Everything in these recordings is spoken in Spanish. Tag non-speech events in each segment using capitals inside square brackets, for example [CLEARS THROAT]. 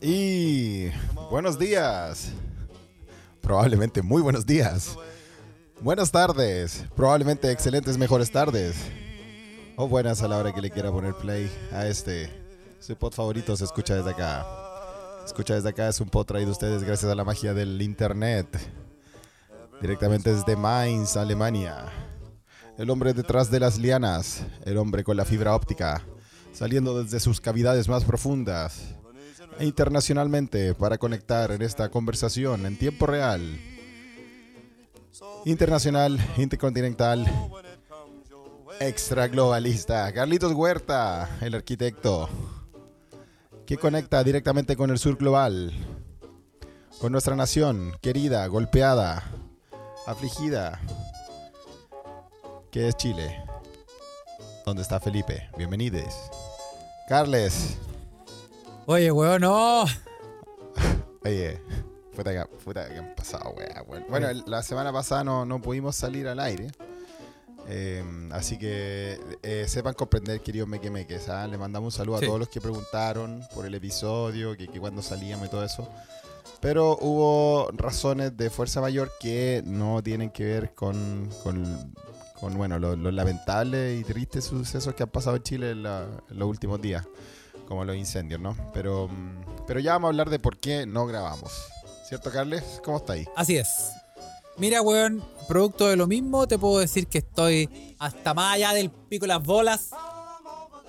Y buenos días. Probablemente muy buenos días. Buenas tardes. Probablemente excelentes mejores tardes. O buenas a la hora que le quiera poner play a este. Su pod favorito se escucha desde acá. Escucha desde acá es un pod traído ustedes gracias a la magia del internet. Directamente desde Mainz, Alemania. El hombre detrás de las lianas. El hombre con la fibra óptica. Saliendo desde sus cavidades más profundas. E internacionalmente para conectar en esta conversación en tiempo real. Internacional, intercontinental, extra globalista. Carlitos Huerta, el arquitecto, que conecta directamente con el sur global, con nuestra nación querida, golpeada, afligida, que es Chile. ¿Dónde está Felipe? Bienvenidos. Carles. Oye, weón, no. Oye, puta que, puta que han pasado, weón. Bueno, la semana pasada no, no pudimos salir al aire. Eh, así que eh, sepan comprender, queridos mequemeques. ¿ah? Le mandamos un saludo Sí. a todos los que preguntaron por el episodio, que, que cuando salíamos y todo eso. Pero hubo razones de fuerza mayor que no tienen que ver con, con, con, bueno, los los lamentables y tristes sucesos que han pasado en Chile en, la- los últimos días, como los incendios, ¿no? Pero, mm, pero ya vamos a hablar de por qué no grabamos. ¿Cierto, Carles? ¿Cómo está ahí? Así es. Mira, weón, producto de lo mismo, te puedo decir que estoy hasta más allá del pico de las bolas.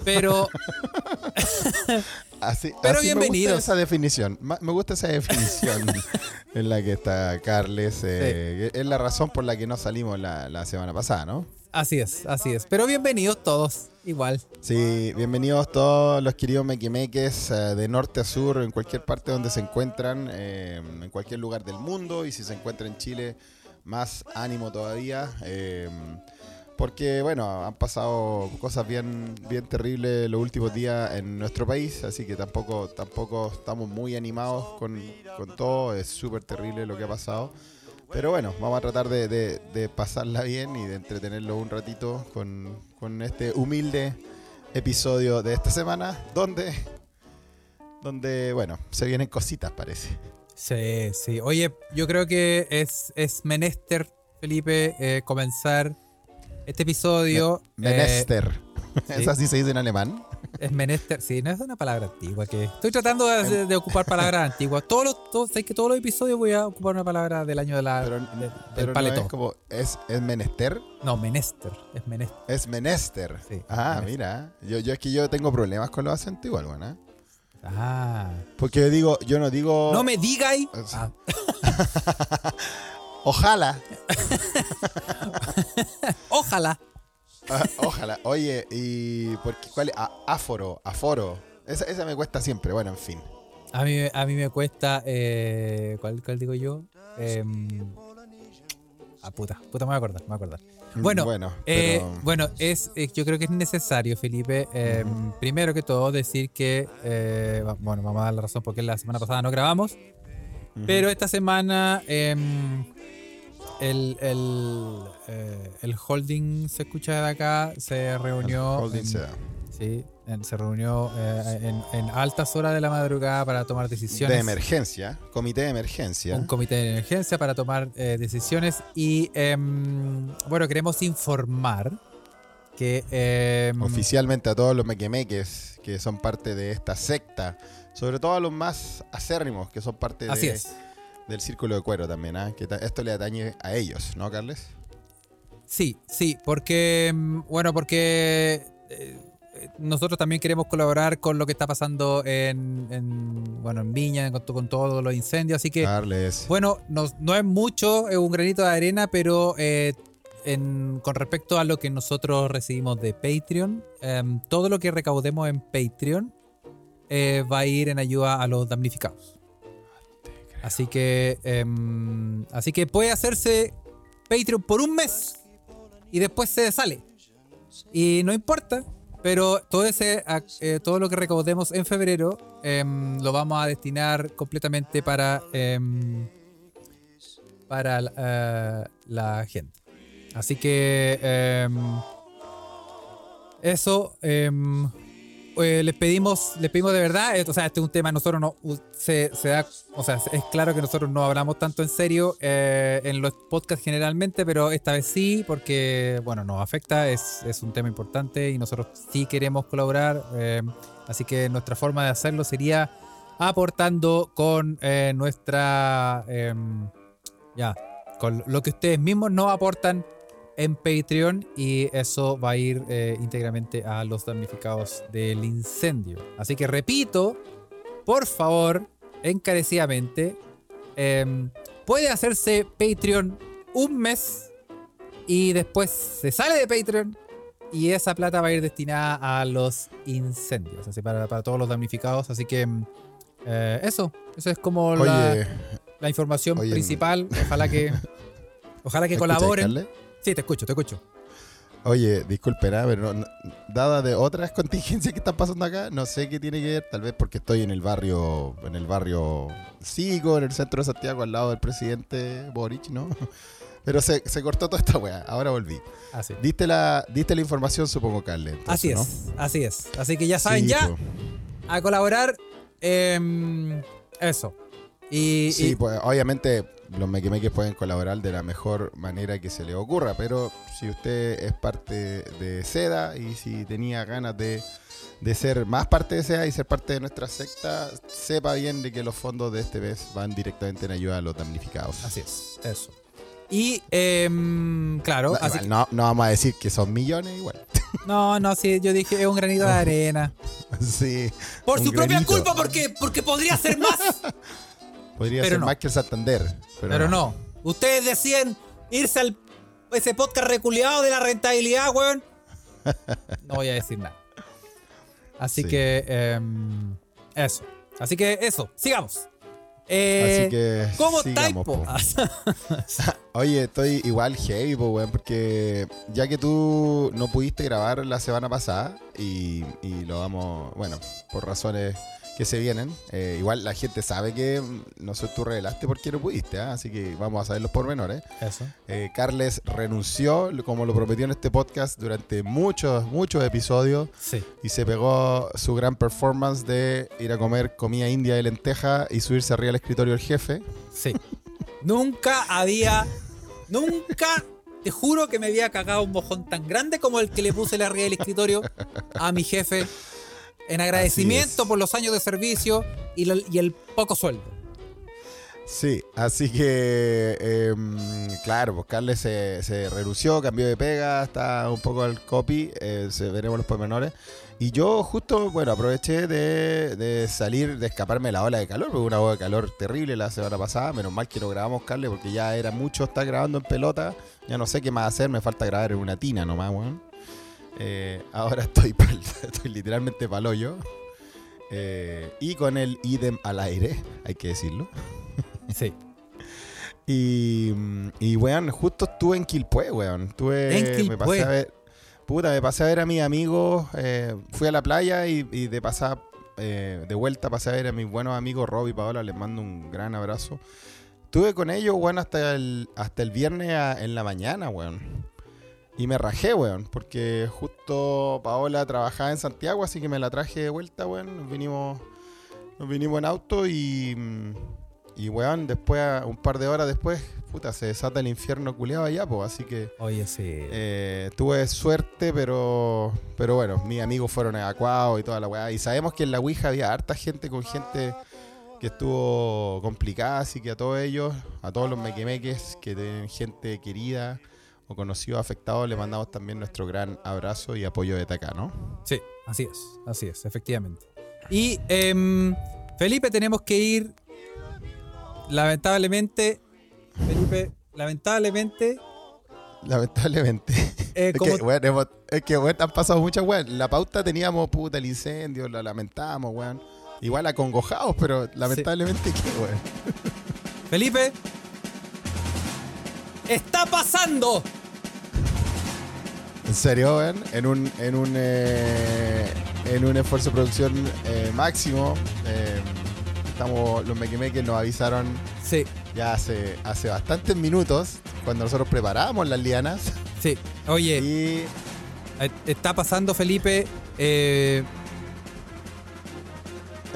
Pero [LAUGHS] Así, Pero así bienvenidos. Me gusta esa definición. Me gusta esa definición en la que está Carles. eh, Es la razón por la que no salimos la, la semana pasada, ¿no? así es, así es. Pero bienvenidos todos, igual. Sí, bienvenidos todos los queridos mequimeques eh, de norte a sur, en cualquier parte donde se encuentran, eh, en cualquier lugar del mundo. Y si se encuentra en Chile, más ánimo todavía. eh, porque, bueno, han pasado cosas bien, bien terribles los últimos días en nuestro país, así que tampoco, tampoco estamos muy animados con, con todo. Es súper terrible lo que ha pasado. Pero bueno, vamos a tratar de, pasarla bien y de entretenerlo un ratito con, con este humilde episodio de esta semana, donde, donde bueno, se vienen cositas, parece. Sí, sí. Oye, yo creo que es, es menester, Felipe, eh, comenzar este episodio. eh, Menester. [LAUGHS] sí. ¿Es así se dice en alemán? es menester, sí, no es una palabra antigua que estoy tratando de, de ocupar palabras antiguas. Todos los, todos, sé que todos los episodios voy a ocupar una palabra del año de la, Pero, de- del pero no paleto. es como, ¿es, es menester? No, menester, es menester. Es menester. Sí, ah, menester. mira. Yo, yo es que yo tengo problemas con los acentos igual, ¿eh? Ah. Porque yo digo, yo no digo... No me digáis. Ah, [LAUGHS] Ojalá. [LAUGHS] ojalá. Ah, ojalá. Oye, ¿y por qué, cuál es? Ah, áforo, aforo. Esa, esa me cuesta siempre. Bueno, en fin. A mí, a mí me cuesta. Eh, ¿cuál, cuál digo yo? Em, ah, puta. Puta, me voy a acordar, me voy a acordar. Bueno, Bueno, eh, pero- bueno es, eh, yo creo que es necesario, Felipe. em, Primero que todo, decir que. eh, bueno, vamos a dar la razón porque la semana pasada no grabamos. Pero esta semana. El, el, eh, el holding se escucha de acá, se reunió. Holding en- sea. Sí, en- se reunió eh, en, en altas horas de la madrugada para tomar decisiones. De emergencia. Comité de emergencia. Un comité de emergencia para tomar eh, decisiones. Y em, bueno, queremos informar que. em, Oficialmente a todos los mequemeques que son parte de esta secta. Sobre todo a los más acérrimos que son parte de- Así es. Del círculo de cuero también. ¿ah? Que esto le atañe a ellos, ¿no, Carles? Sí, sí, porque. em, Bueno, porque. eh, eh, nosotros también queremos colaborar con lo que está pasando en, en, bueno, en Viña, con, con todos los incendios. Así que. Carles. Bueno, no, no es mucho, es un granito de arena, pero eh, en- con respecto a lo que nosotros recibimos de Patreon, em, todo lo que recaudemos en Patreon va a ir en ayuda a los damnificados. Así que, em, así que puede hacerse Patreon por un mes y después se sale. Y no importa, pero todo ese eh, todo lo que recaudemos en febrero em, lo vamos a destinar completamente para em, para eh, la gente. Así que eso. Eh, les pedimos, les pedimos de verdad, eh, o sea, este es un tema, nosotros no, se, da, o sea, es claro que nosotros no hablamos tanto en serio eh, en los podcasts generalmente, pero esta vez sí, porque, bueno, nos afecta, es, un tema importante y nosotros sí queremos colaborar, así que nuestra forma de hacerlo sería aportando con nuestra, em, ya, con lo que ustedes mismos nos aportan en Patreon y eso va a ir eh, íntegramente a los damnificados del incendio. Así que repito, por favor, encarecidamente, em, puede hacerse Patreon un mes y después se sale de Patreon y esa plata va a ir destinada a los incendios, así para, para todos los damnificados. Así que em, eh, eso, eso es como la, Oye, la información oye, principal. Ojalá que, [LAUGHS] ojalá que ¿me escuchas, colaboren. Sí, te escucho, te escucho. Oye, disculpen, ah, pero no- no- dada de otras [LAUGHS] contingencias que están pasando acá, no sé qué tiene que ver, tal vez porque estoy en el barrio, en el barrio Sigo, en el centro de Santiago, al lado del presidente Boric, ¿no? [LAUGHS] Pero se, se cortó toda esta weá, ahora volví. Así. Diste la, diste la información, supongo, Carle. entonces, Así ¿no? es, así es. Así que ya saben, Sí, ya po. a colaborar. em, eso. Y, Sí, y- pues obviamente los mequimeques pueden colaborar de la mejor manera que se les ocurra, pero si usted es parte de SEDA y si tenía ganas de, de ser más parte de SEDA y ser parte de nuestra secta, sepa bien de que los fondos de este mes van directamente en ayuda a los damnificados. así es, eso. Y em, claro, No, así igual, no, no vamos a decir que son millones igual. [LAUGHS] no, no, sí, yo dije es un granito de [LAUGHS] arena. sí. Por su propia culpa, porque, porque podría ser más. [LAUGHS] Podría Pero ser no. más que el Santander. Pero, Pero no. Ustedes decían irse al ese podcast reculeado de la rentabilidad, weón. [LAUGHS] No voy a decir nada. Así Sí. que em, eso. Así que eso, sigamos. Eh, Así que. ¿Cómo sigamos, typo? po. [LAUGHS] [LAUGHS] Oye, estoy igual heavy, po, weón, porque ya que tú no pudiste grabar la semana pasada y, y lo vamos, bueno, por razones que se vienen, eh, igual la gente sabe que mm, no sé, tú revelaste por qué no pudiste, ¿ah? así que vamos a saber los pormenores. eso. Eh, Carles renunció, como lo prometió en este podcast, durante muchos, muchos episodios Sí. y se pegó su gran performance de ir a comer comida india de lenteja y subirse arriba al escritorio del jefe. Sí. nunca había. Nunca. Te juro que me había cagado un mojón tan grande como el que le puse la arriba del escritorio a mi jefe en agradecimiento por los años de servicio y, lo- y el poco sueldo. Sí, así que, em, claro, pues Carles se, se renunció, cambió de pega, está un poco al copy, eh, se veremos los pormenores. Y yo justo, bueno, aproveché de, de salir, de escaparme de la ola de calor, porque una ola de calor terrible la semana pasada, menos mal que no grabamos, Carles, porque ya era mucho estar grabando en pelota, ya no sé qué más hacer, me falta grabar en una tina nomás, weón. Eh, ahora [LAUGHS] estoy, pa'l- estoy literalmente pa'l hoyo. Eh, y con el idem al aire, hay que decirlo. Sí. [LAUGHS] Y, y weón, justo estuve en Quilpué, weón. Estuve, En Me Quilpué. pasé a ver, puta, me pasé a ver a mis amigos. eh, fui a la playa y, y de pasada, eh, de vuelta pasé a ver a mis buenos amigos Rob y Paola. Les mando un gran abrazo. Estuve con ellos, weón, hasta el, hasta el viernes a- en la mañana, weón. Y me rajé, weón, porque justo Paola trabajaba en Santiago, así que me la traje de vuelta, weón. Nos vinimos, nos vinimos en auto y, y weón, después, un par de horas después, puta, se desata el infierno culeado allá, pues, así que Oye, sí. eh, tuve suerte, pero, pero bueno, mis amigos fueron evacuados y toda la weá. Y sabemos que en la Ouija había harta gente con gente que estuvo complicada, así que a todos ellos, a todos los mequemeques que tienen gente querida o conocidos afectados, le mandamos también nuestro gran abrazo y apoyo de acá, ¿no? Sí, así es, así es, efectivamente. Y em, Felipe, tenemos que ir. Lamentablemente, Felipe, lamentablemente, Lamentablemente. eh, Es que, hemos- es que, weón, han pasado muchas, weón. La pauta teníamos, puta, el incendio, lo lamentamos, weón. Igual acongojados, pero lamentablemente, ¿qué, weón? Felipe, está pasando. En serio, en un, en un, eh, en un esfuerzo de producción eh, máximo, eh, estamos, los mequimeques nos avisaron Sí, ya hace, hace bastantes minutos, cuando nosotros preparábamos las lianas, sí. Oye, y está pasando, Felipe. eh,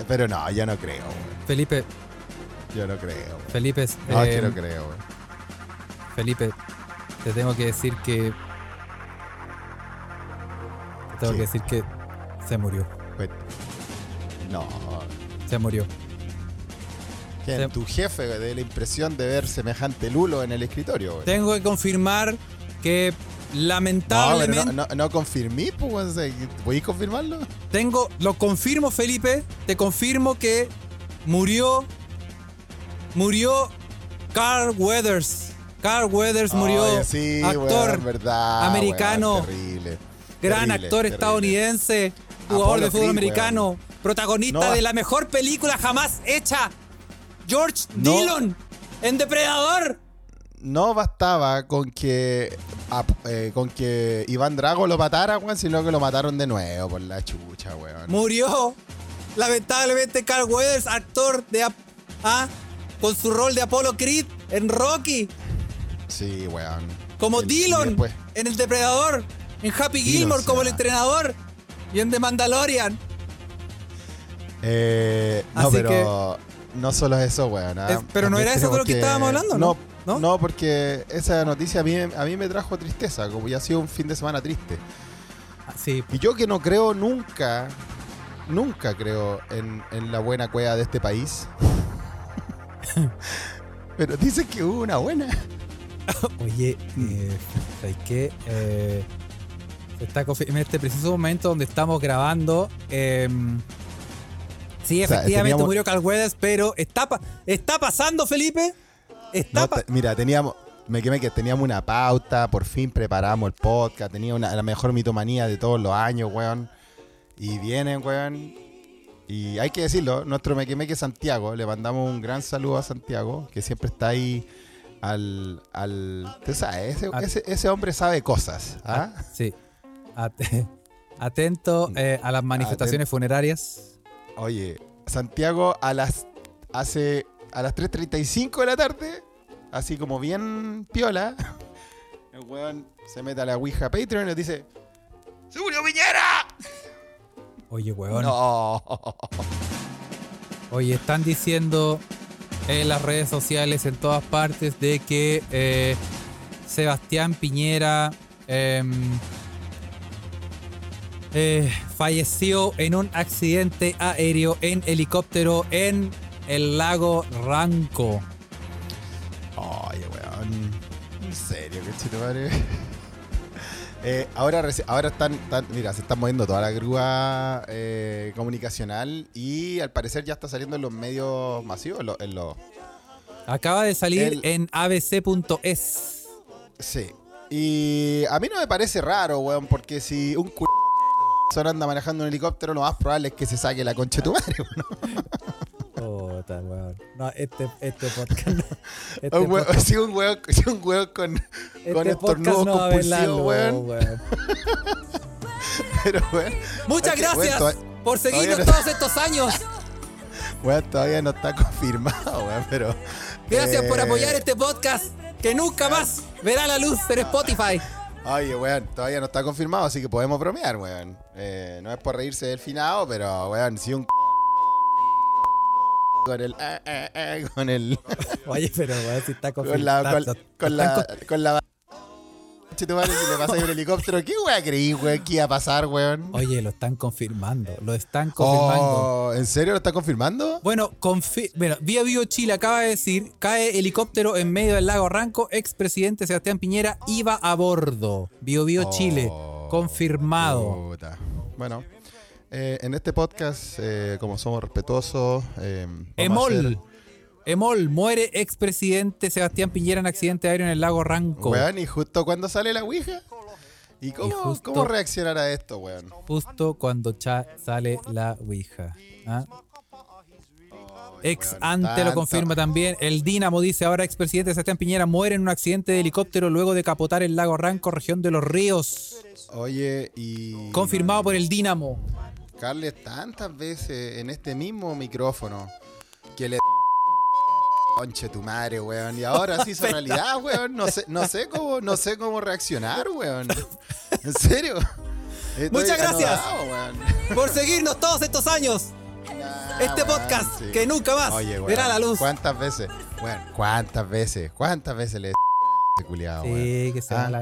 Pero no, yo no creo. Felipe, Yo no creo. Felipe, No, que no creo. Felipe, te tengo que decir que. Te tengo que decir que se murió. Pues- No. Se murió. Se- Tu jefe de la impresión de ver semejante lulo en el escritorio, weón. Tengo que confirmar que No, lamentablemente. no, no, no confirmí, pues, sea, ¿Podéis confirmarlo? Tengo. Lo confirmo, Felipe. Te confirmo que murió. Murió Carl Weathers. Carl Weathers murió. Sí, actor. verdad, americano, terrible. Gran Terrible, actor terrible. estadounidense. Jugador Apollo de fútbol Creed, americano. Protagonista No. de la mejor película jamás hecha. George No. Dillon. En Depredador. No bastaba con que eh, con que Iván Drago lo matara, weón, sino que lo mataron de nuevo por la chucha, weón. Murió. Lamentablemente Carl Weathers, actor de... Ah, con su rol de Apollo Creed en Rocky. Sí, weón. Como El- Dillon después- en El Depredador. En Happy Gilmore como el entrenador. Y en The Mandalorian. Eh, no, Así pero no solo eso, weón. Es- pero no era eso de lo que estábamos hablando, ¿no? No, ¿No? porque esa noticia a mí, a mí me trajo tristeza, como ya ha sido un fin de semana triste. Ah, Sí, Y yo que no creo nunca, nunca creo en, en la buena cueva de este país. [LAUGHS] pero dicen que hubo una buena. [LAUGHS] Oye, eh, ¿sabes qué? Eh, está en este preciso momento donde estamos grabando. eh, sí, O sea, efectivamente teníamos- murió Carl Weathers, pero está, pa- está pasando, Felipe. Está No, pa- te- mira, teníamos, me quemé que teníamos una pauta, por fin preparamos el podcast, tenía una, la mejor mitomanía de todos los años, weón. Y vienen, weón. Y hay que decirlo, nuestro Mequemeque Santiago, le mandamos un gran saludo a Santiago, que siempre está ahí al... al ¿Tú sabes? Ese, ese- ese hombre sabe cosas. ¿ah? Sí. At- atento eh, a las manifestaciones funerarias. Oye, Santiago a las hace a las 3.35 de la tarde, así como bien piola, [LAUGHS] el weón se mete a la Ouija Patreon y nos dice ¡Se murió Piñera! Oye, weón. No. [LAUGHS] Oye, están diciendo en las redes sociales, en todas partes, de que eh, Sebastián Piñera em, eh, falleció en un accidente aéreo en helicóptero en el lago Ranco. Oye, weón. En serio, qué chito madre. [LAUGHS] Eh, ahora, ahora están, están- mira, se están moviendo toda la grúa eh, comunicacional y al parecer ya está saliendo en los medios masivos, en los- en los, Acaba de salir El- en abc.es. Sí. Y a mí no me parece raro, weón, porque si un anda manejando un helicóptero, lo más probable es que se saque la concha de tu madre. [LAUGHS] Puta, weón. No, este, este podcast no. [LAUGHS] Este, Un weón- podcast- si un weón, [LAUGHS] si un weón con, este con estornudos no compulsivos, weón. weón. Pero, weón, Muchas weón, gracias por seguirnos no- todos estos años. weón, todavía no está confirmado, weón, pero... Gracias por eh, apoyar este podcast que nunca más verá la luz en Spotify. Oye, weón, todavía no está confirmado, así que podemos bromear, weón. Eh, no es por reírse del finado, pero, weón, si un... [LAUGHS] Con el... eh, eh, eh, con el... Oye, pero weón, si está [LAUGHS] Con la. confirmado. Con, con la. Con la. Si le pasa ahí un helicóptero, ¿qué weá creí, weón? ¿Qué iba a pasar, weón? Oye, lo están confirmando. Lo están confirmando. Oh, ¿En serio lo está confirmando? Bueno, confi bueno, Vía Vivo Chile acaba de decir, cae helicóptero en medio del lago Ranco, expresidente Sebastián Piñera iba a bordo. Bio Bio Chile, Oh, confirmado. puta. Bueno, eh, en este podcast, eh, como somos respetuosos, eh, vamos a Emol, hacer- Emol, muere expresidente Sebastián Piñera en accidente aéreo en el lago Ranco. Weón, y justo cuando sale la Ouija. ¿Y cómo, justo- cómo reaccionar a esto, weón? Justo cuando cha sale la Ouija. ¿ah? Ex weón, ante lo confirma también. El Dinamo dice ahora expresidente Sebastián Piñera muere en un accidente de helicóptero luego de capotar el lago Ranco, región de los ríos. Oye, y. Confirmado por el Dinamo. Carles tantas veces en este mismo micrófono que le conche tu madre, weón. Y ahora sí hizo [LAUGHS] realidad, weón. No sé, no sé cómo, no sé cómo reaccionar, weón. [LAUGHS] En serio. Estoy Muchas gracias. anodado. Por seguirnos todos estos años. Este podcast sí. que nunca más Oye, weón, verá la luz. ¿Cuántas veces? Bueno, ¿cuántas veces? ¿Cuántas veces le [LAUGHS] ese culiado, weón? Sí, que se Ah. la.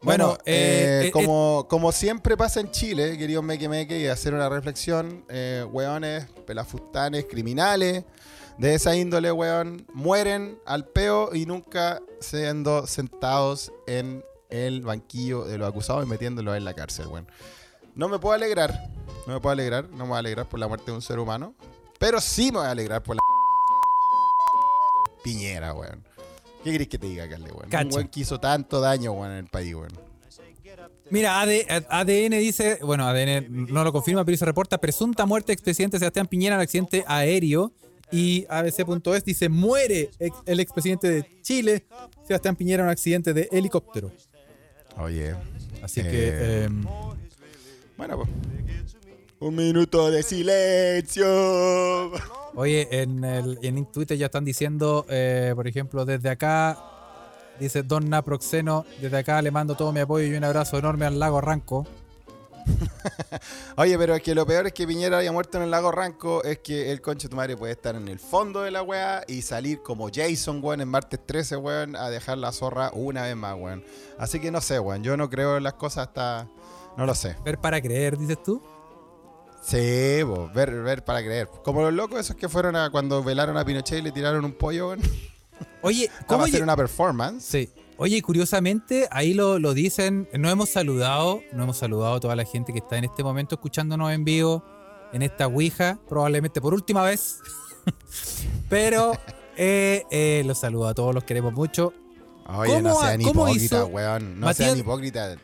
Bueno, Bueno, eh, eh, eh, como, como siempre pasa en Chile, queridos meque meque, y hacer una reflexión, eh, weones, pelafustanes, criminales, de esa índole, weón, mueren al peo y nunca siendo sentados en el banquillo de los acusados y metiéndolos en la cárcel, weón. No me puedo alegrar, no me puedo alegrar, no me voy a alegrar por la muerte de un ser humano, pero sí me voy a alegrar por la Piñera, weón. ¿Qué querés que te diga, Carle, weón? Un weón que hizo tanto daño, weón, en el país, weón. Mira, AD ADN dice, bueno, ADN no lo confirma, pero se reporta presunta muerte expresidente Sebastián Piñera en accidente aéreo. Y ABC.es dice, muere ex- el expresidente de Chile, Sebastián Piñera, en un accidente de helicóptero. Oye. Así Eh, que, em, Bueno, pues. Un minuto de silencio. oye, en, el, en Twitter ya están diciendo, eh, por ejemplo, desde acá, dice Don Naproxeno, desde acá le mando todo mi apoyo y un abrazo enorme al lago Ranco. [LAUGHS] Oye, pero es que lo peor es que Piñera haya muerto en el lago Ranco. Es que el conche de tu madre puede estar en el fondo de la weá y salir como Jason, weón, en martes 13, weón, a dejar la zorra una vez más, weón. Así que no sé, weón. Yo no creo en las cosas hasta. No lo sé. Ver para creer, dices tú. Sí, bo, ver, ver para creer. Como los locos esos que fueron a cuando velaron a Pinochet y le tiraron un pollo, weón. Oye, [LAUGHS] Vamos ¿cómo a hacer una performance. Sí. Oye, curiosamente, ahí lo, lo dicen, no hemos saludado, no hemos saludado a toda la gente que está en este momento escuchándonos en vivo, en esta Ouija, probablemente por última vez. [LAUGHS] Pero eh, eh, los saludo a todos, los queremos mucho. Oye, no ¿Cómo ha- sean hipócritas, weón. No Matías- sean hipócritas.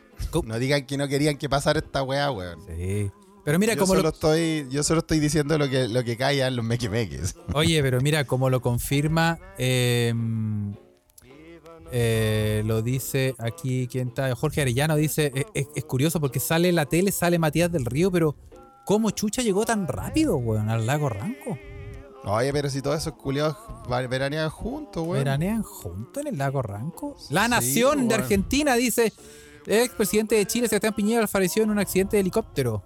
No digan que no querían que pasara esta weá, weón. Sí. Pero mira Yo cómo solo, lo, estoy, yo solo estoy diciendo lo que, lo que callan los mequimeques. Oye, pero mira cómo lo confirma. eh, eh, lo dice aquí, ¿quién está? Jorge Arellano dice, es, es- curioso porque sale la tele, sale Matías del Río, pero ¿cómo Chucha llegó tan rápido, weón, al lago Ranco? Oye, pero si todos esos culiados veranean juntos, weón. ¿Veranean juntos en el lago Ranco? La Sí, Nación de weón. Argentina dice, el expresidente de Chile, Sebastián Piñera, falleció en un accidente de helicóptero.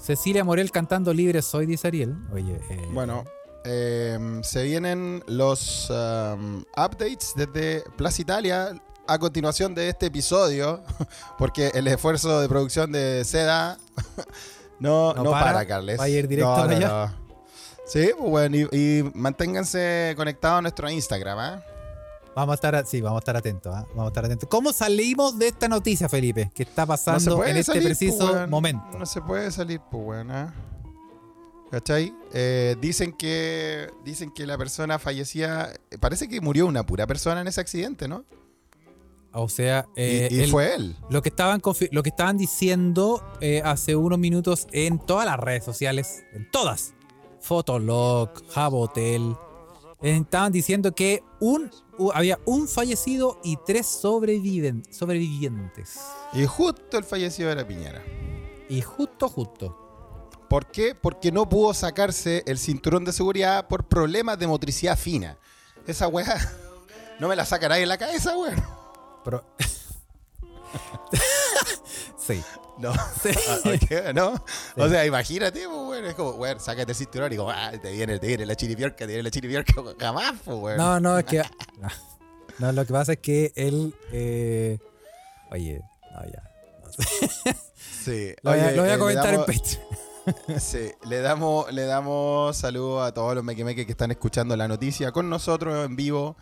Cecilia Morel cantando Libre Soy, dice Ariel. Oye, eh, Bueno, eh, se vienen los um, updates desde Plaza Italia a continuación de este episodio, [LAUGHS] porque el esfuerzo de producción de Seda [LAUGHS] no, No no, para, para, Carles. va a ir directo No, para allá. Sí, pues bueno, y, y manténganse conectados a nuestro Instagram, ¿ah? Vamos a estar, a- sí, vamos a estar atentos, ¿ah? vamos a estar atentos. ¿Cómo salimos de esta noticia, Felipe? Que está pasando en este salir, preciso pues, weón. momento. No se puede salir, pues, weón. ¿ah? ¿Cachai? Eh, dicen que dicen que la persona fallecía. Parece que murió una pura persona en ese accidente, ¿no? O sea, Y- eh, y, fue él. lo, que estaban lo que estaban diciendo eh, hace unos minutos en todas las redes sociales, en todas, Fotolog, Jabotel, estaban diciendo que un, había un fallecido y tres sobreviven, sobrevivientes. Y justo el fallecido era Piñera. Y justo, justo. ¿Por qué? Porque no pudo sacarse el cinturón de seguridad por problemas de motricidad fina. Esa weá [LAUGHS] no me la saca nadie en la cabeza, weón. Pero... [LAUGHS] sí. No. Sí. [LAUGHS] Ah, ¿No? O sea, imagínate, pues, weón. Es como, weón, sácate el cinturón y como, ah, te viene, te viene la chiripiorca, te viene la chiripiorca. Jamás, pues, weón. No, no, es que. No, No, lo que pasa es que él. eh, oye, no, ya. no sé. Sí. Lo voy a, Oye, lo voy a eh, comentar damos- en Patreon. [LAUGHS] Sí, le damos, le damos saludos a todos los mequemeques que están escuchando la noticia con nosotros en vivo.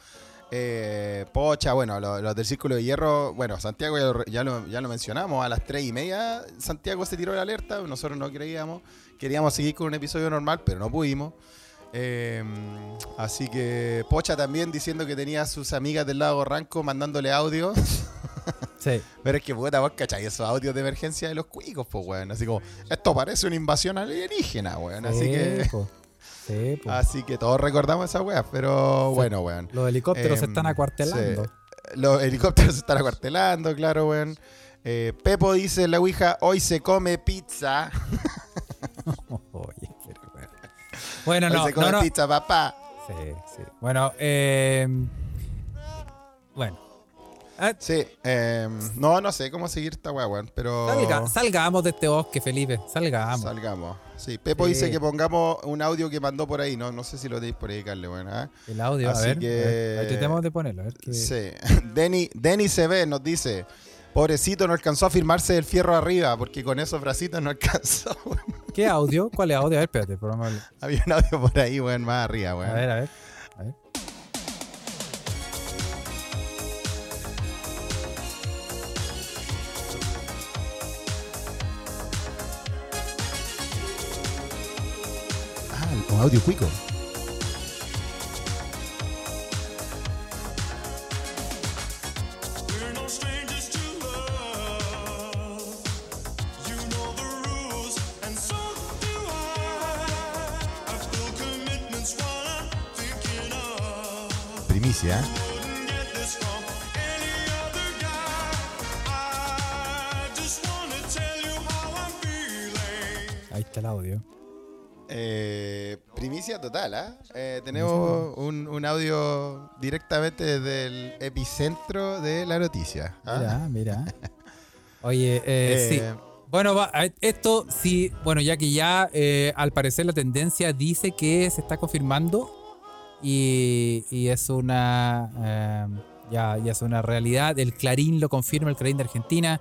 Eh, Pocha, bueno, lo- los, del Círculo de Hierro, bueno, Santiago ya lo, ya lo- mencionamos, a las 3 y media Santiago se tiró la alerta, nosotros no creíamos, queríamos seguir con un episodio normal, pero no pudimos. Eh, así que Pocha también diciendo que tenía a sus amigas del lago Ranco mandándole audio. [LAUGHS] Sí. Pero es que puta, vos cachai esos audios de emergencia de los cuicos, pues, weón. Así como, esto parece una invasión alienígena, weón. Así Sí, que, po. Sí, po. así que todos recordamos esa weá, pero Sí. bueno, weón. Los helicópteros se Em, están acuartelando. sí. Los helicópteros se están acuartelando, claro, weón. Eh, Pepo dice la Ouija, hoy se come pizza. [LAUGHS] Oye, pero bueno. Bueno, hoy no, se come no, no. pizza, papá. Sí, sí. Bueno, eh, bueno. Ah, Sí, eh, no, no sé cómo seguir esta weá, weón, pero salga- salgamos de este bosque, Felipe. Salgamos. salgamos. Sí, Pepo Sí. dice que pongamos un audio que mandó por ahí, no, no sé si lo tenéis por ahí, Carle, weón. ¿ah? El audio, a Así ver. que- a ver, ahí tratemos de ponerlo. A ver Sí. [LAUGHS] Denny, Denny CB nos dice, pobrecito, no alcanzó a firmarse el fierro arriba, porque con esos bracitos no alcanzó. [LAUGHS] weón. ¿Qué audio? ¿Cuál es audio? A ver, espérate. el- Había un audio por ahí, weón, más arriba, weón. A ver. A ver. I'm thinking of. Primicia, total, ¿ah? Eh, tenemos un, un audio directamente desde el epicentro de la noticia. ¿ah? Mira, mira. [LAUGHS] Oye, eh, sí. Eh, Bueno, va, a- esto sí, bueno, ya que ya eh, al parecer la tendencia dice que se está confirmando y, y es una eh, ya, ya es una realidad. El Clarín lo confirma, el Clarín de Argentina.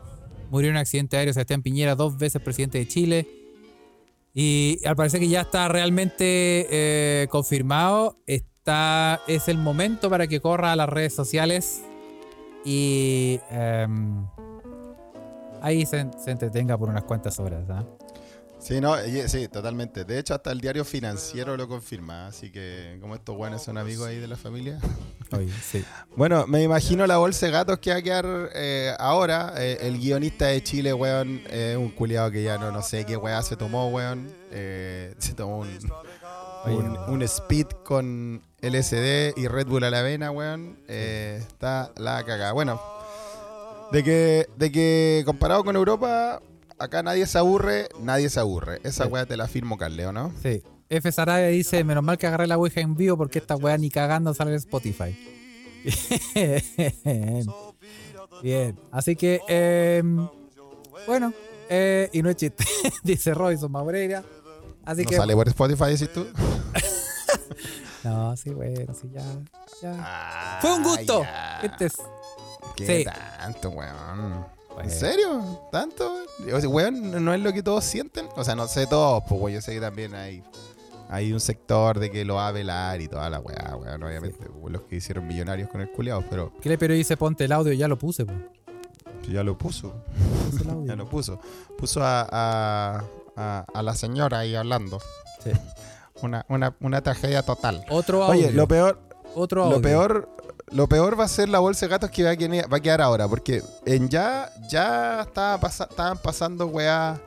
Murió en un accidente aéreo Sebastián Piñera, dos veces presidente de Chile. Y al parecer que ya está realmente eh, confirmado. Está, es el momento para que corra a las redes sociales y em, ahí se, se entretenga por unas cuantas horas. ¿ah? Sí, no, y- sí, totalmente. De hecho, hasta el diario financiero lo confirma. Así que, como estos buenos son amigos ahí de la familia. [LAUGHS] Oye, sí. Bueno, me imagino la bolsa de gatos que va a quedar eh, ahora. Eh, el guionista de Chile, weón, es un culiado que ya no, no sé qué weá se tomó, weón. Eh, se tomó un, un, un speed con LSD y Red Bull a la vena, weón. Eh, está la cagada. Bueno, de que, de que comparado con Europa, acá nadie se aburre, nadie se aburre. Esa weá te la firmo, Carleo, ¿no? Sí. F. Sarabia dice, menos mal que agarré la Ouija en vivo porque esta weá ni cagando sale en Spotify. [LAUGHS] Bien. Bien. Así que, em, bueno, eh, y no es chiste, [LAUGHS] dice Robinson Maureira. Así ¿No que... sale por Spotify, decís tú? [LAUGHS] No, sí, bueno, sí, ya. ya. Ah, Fue un gusto. ya. Este es- ¿Qué Sí. tanto, weón? Bueno. ¿En serio? ¿Tanto? O sea, weón, ¿no es lo que todos sienten? O sea, no sé todos, pues, weón. Yo sé que también hay, hay un sector de que lo va a velar y toda la weá, weón. Obviamente, los que hicieron millonarios con el culiado, pero ¿Qué le pero dice ponte el audio? Ya lo puse, pues. ya lo puso. Puse el audio. [LAUGHS] Ya lo puso. Puso a, a, a- a la señora ahí hablando. Sí. [LAUGHS] Una, una, una tragedia total. Otro audio. Oye, lo peor, Otro audio. Lo peor, lo peor va a ser la bolsa de gatos que va a, quedar- ahora, porque en ya, ya estaba estaban pasando weas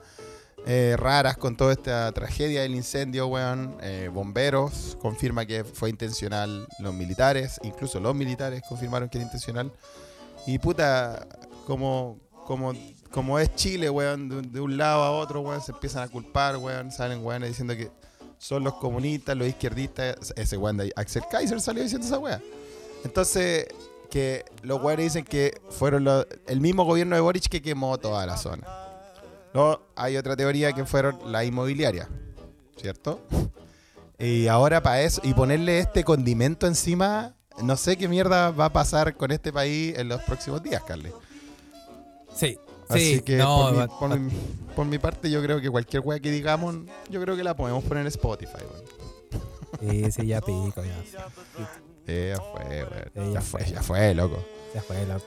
eh, raras con toda esta tragedia del incendio, weón. Eh, bomberos confirma que fue intencional, los militares, incluso los militares confirmaron que era intencional. Y puta, como, como, como es Chile, weón, de, de un lado a otro, weón, se empiezan a culpar, weón, salen weones diciendo que son los comunistas, los izquierdistas, ese weón de Axel Kaiser salió diciendo esa weá. Entonces, que los weones dicen que fueron los- el mismo gobierno de Boric que quemó toda la zona. Luego hay otra teoría que fueron la inmobiliaria, ¿cierto? Y ahora para eso, y ponerle este condimento encima, no sé qué mierda va a pasar con este país en los próximos días, Carly. Sí. Así Sí, que no, por, mi, va- por mi- por mi parte yo creo que cualquier weá que digamos, yo creo que la podemos poner en Spotify, weón. Sí, sí, ya pico, ya. Ya fue, weón. Sí, ya ya fue, fue. ya fue, loco. Ya fue la.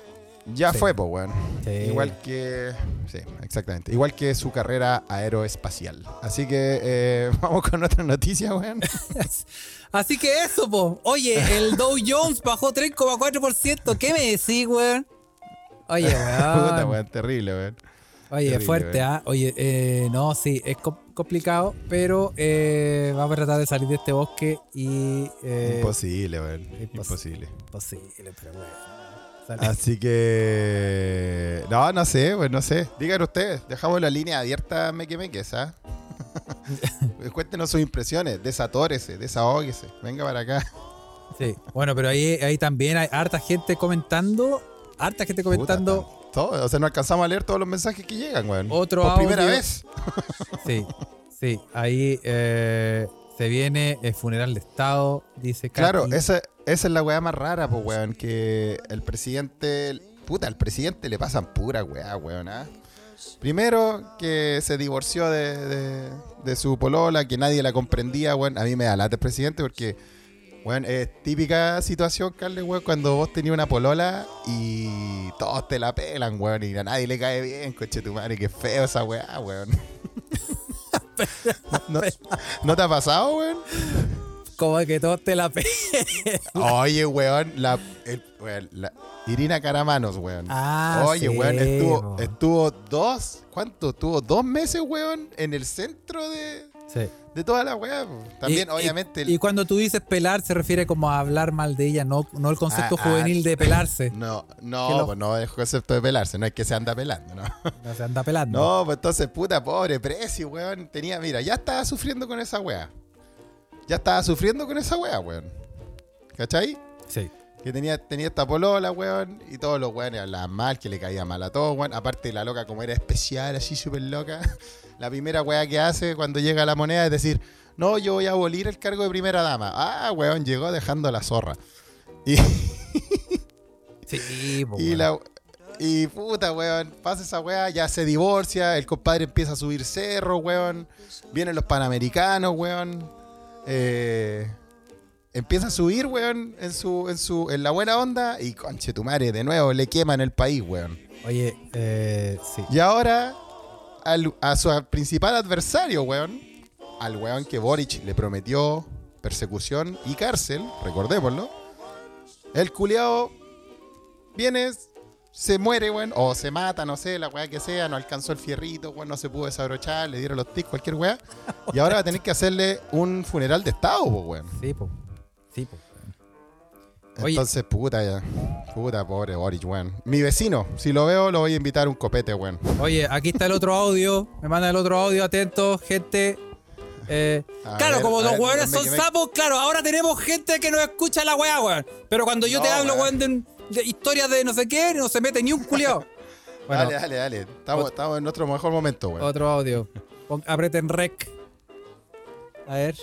Ya Sí. fue, pues, weón. Sí. Igual que. Sí, exactamente. Igual que su carrera aeroespacial. Así que eh, [LAUGHS] vamos con otra noticia, weón. [LAUGHS] Así que eso, po. Oye, el Dow Jones bajó 3,4%. ¿Qué me decís, weón? Oye, [LAUGHS] Puta, weón. weón, terrible, weón. Oye, terrible, fuerte, weón. ¿ah? Oye, eh, no, sí, es com- complicado, pero eh, vamos a tratar de salir de este bosque y. Eh, Imposible, weón. impos- Imposible. Imposible, pero bueno. Sale. Así que. No, no sé, pues no sé. Digan ustedes, dejamos la línea abierta, meque meques, ¿ah? [LAUGHS] Cuéntenos sus impresiones, desatórese, desahóguese. Venga para acá. Sí, bueno, pero ahí, ahí también hay harta gente comentando harta gente comentando. tan- o sea, no alcanzamos a leer todos los mensajes que llegan, weón. Otro Por primera vez. [LAUGHS] Sí, sí. Ahí eh, se viene el funeral de Estado, dice Claro, esa, esa es la weá más rara, pues, weón. Que el presidente. Puta, al presidente le pasan pura weá, weón. ¿ah? Primero, que se divorció de, de- de su polola, que nadie la comprendía, weón. A mí me da lata el presidente porque, weón, es típica situación, Carles, weón, cuando vos tenías una polola y todos te la pelan, weón, y a nadie le cae bien, coche tu madre, qué feo esa weá, weón. [LAUGHS] ¿No, ¿no te ha pasado, weón? Como que todos te la pe. Oye, weón, la, el- weón, la- Irina Caramanos, weón. Ah, Oye, sí, weón, estuvo, estuvo dos, ¿cuánto? Estuvo dos meses, weón, en el centro de, Sí. De toda la weá. También, Y- obviamente, Y, cuando tú dices pelar, se refiere como a hablar mal de ella, no, no el concepto Ah, ah, juvenil de pelarse. [LAUGHS] no, no, pues no es concepto de pelarse, no es que se anda pelando, ¿no? [LAUGHS] No se anda pelando. No, pues entonces, puta, pobre precio, weón. Tenía, mira, ya estaba sufriendo con esa weá. Ya estaba sufriendo con esa weá, weón. ¿Cachai? Sí. Que tenía, tenía esta polola, weón, y todos los weones hablaban mal, que le caía mal a todos, weón. Aparte, la loca, como era especial, así súper loca, [LAUGHS] la primera weá que hace cuando llega la moneda es decir, no, yo voy a abolir el cargo de primera dama. Ah, weón, llegó dejando la zorra. Y, [LAUGHS] Sí, po, y la. Y puta, weón, pasa esa weá, ya se divorcia, el compadre empieza a subir cerro, weón. Vienen los panamericanos, weón. Eh, empieza a subir, weón, en su, en su, en la buena onda. Y conche tu madre, de nuevo, le queman el país, weón. Oye, eh, sí. Y ahora, a su principal adversario, weón, al weón que Boric le prometió persecución y cárcel, recordémoslo, el culiao viene, se muere, weón, o se mata, no sé, la weá que sea, no alcanzó el fierrito, weón, no se pudo desabrochar, le dieron los tics, cualquier weá, y ahora va a tener que hacerle un funeral de estado, weón. Sí, po. Sí, po. Oye. Entonces, puta ya. Puta, pobre Boric, weón. Mi vecino, si lo veo, lo voy a invitar a un copete, weón. Oye, aquí está el otro audio. Me manda el otro audio, atento, gente. Eh, claro, ver, como los ver, me- son me- sapos, claro, ahora tenemos gente que nos escucha la weá, weón. Pero cuando yo te No, hablo, weón. de, de historias de no sé qué, no se mete ni un culiao. [LAUGHS] Bueno, dale, dale, dale. Estamos, estamos en nuestro mejor momento, weón. otro audio. Pon- aprieten rec. A ver.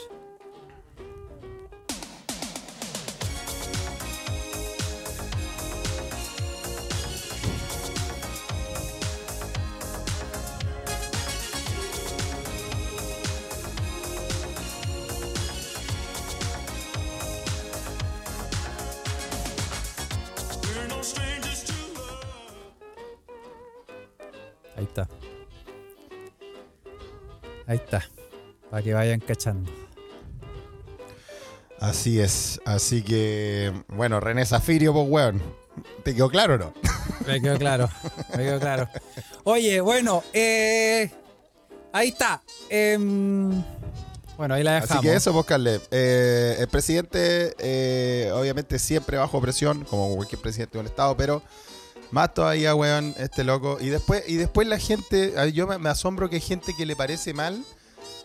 Está. Ahí está. Para que vayan cachando. Así es. Así que, bueno, René Zafirio, pues, weón. ¿Te quedó claro o no? [LAUGHS] Me quedó claro. Me quedó claro. Oye, bueno, eh, ahí está. Em, bueno, ahí la dejamos. Así que eso, pues, Carle. Eh, el presidente, eh, obviamente, siempre bajo presión, como cualquier presidente de un estado, pero más todavía, weón, este loco. Y después, y después la gente, yo me, me asombro que hay gente que le parece mal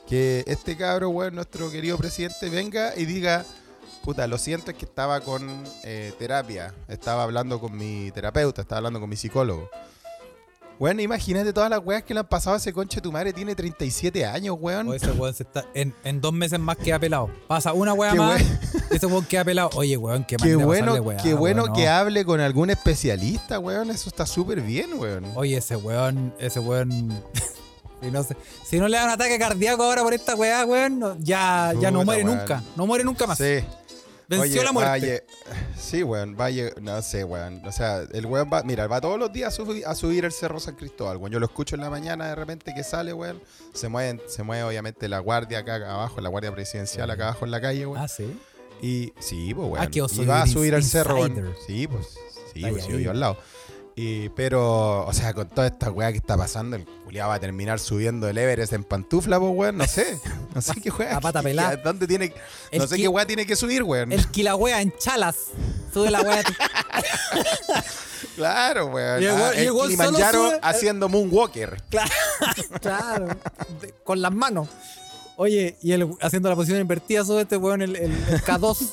que este cabro, weón, nuestro querido presidente, venga y diga, puta, lo siento, es que estaba con eh, terapia, estaba hablando con mi terapeuta, estaba hablando con mi psicólogo. Weón, imagínate todas las weas que le han pasado a ese conche tu madre, tiene 37 años, weón. O ese weón se está. En, en dos meses más queda pelado. Pasa una Qué más. we- [LAUGHS] Ese weón queda pelado. Oye, weón, qué Qué de bueno, weá, qué bueno weón, que no. hable con algún especialista, weón. Eso está súper bien, weón. Oye, ese weón, ese weón. [LAUGHS] si, no se- si no le da un ataque cardíaco ahora por esta weá, weón, ya, ya no muere weón. nunca. No muere nunca más. Sí. Venció Oye, la muerte. sí, weón. Vaya, no sé, weón. O sea, el weón va, mira, va todos los días a, subi- a subir el Cerro San Cristóbal, weón. Yo lo escucho en la mañana de repente que sale, weón. Se mueve, se mueve obviamente la guardia acá abajo, la guardia presidencial acá abajo en la calle, weón. Ah, sí. Y sí, pues, weón. Ah, que vos y va a subir al cerro, weón. Sí, pues. Sí, pues yo vivo al lado. Y, pero, o sea, con toda esta weá que está pasando, el culiado va a terminar subiendo el Everest en pantufla, pues, weón. No sé. [LAUGHS] No sé qué weá. [LAUGHS] A pata pelá. ¿Dónde tiene, El no sé qué weá tiene que subir, weón. El quilagüea en chalas. Sube la weá. [LAUGHS] Claro, weón. Y el Ah, weón- y el el Kilimanjaro sube- haciendo Moonwalker. Claro, claro. De- con las manos. Oye, y él haciendo la posición invertida sube este weón el, el- el K2.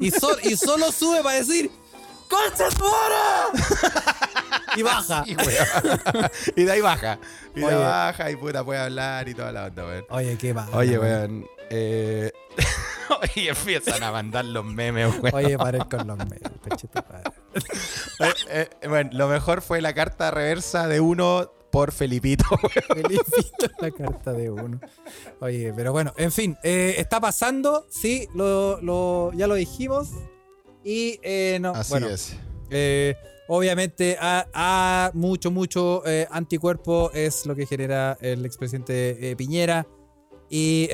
Y, so- y solo sube para decir, ¡Concha tu y baja. [LAUGHS] [LAUGHS] Y, de ahí baja. Y de Oye. ahí baja y puta puede hablar y toda la onda, weón. Oye, qué mal. Oye, weón. Eh... [LAUGHS] Oye, empiezan a mandar los memes, weón. Oye, paren con los madre. Eh, eh, bueno, lo mejor fue la carta reversa de uno por Felipito, weón. Felipito la carta de uno. Oye, pero bueno, en fin, eh, está pasando, sí, lo, lo- ya lo dijimos. Y eh, no, Así bueno, es. eh, obviamente, a, a mucho, mucho eh, anticuerpo es lo que genera el expresidente eh, Piñera. Y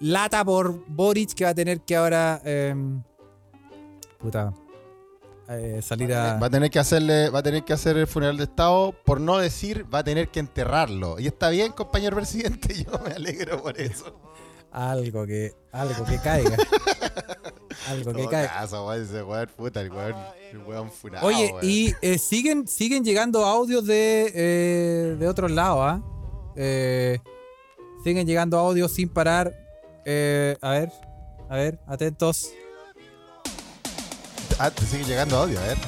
lata por Boric que va a tener que ahora. eh, puta. salir a. Va a tener que hacerle, va a tener que hacer el funeral de Estado, por no decir, va a tener que enterrarlo. Y está bien, compañero presidente, [LAUGHS] yo me alegro por eso. Algo que. Algo que caiga. [LAUGHS] algo que caso, weón, ese weón, puta, el weón, el weón funado, Oye, weón. y eh, siguen, siguen llegando audios de, eh, de otros lados, ¿ah? Eh, siguen llegando audios sin parar. Eh, a ver, a ver, atentos. Ah, te sigue llegando audio, a ver.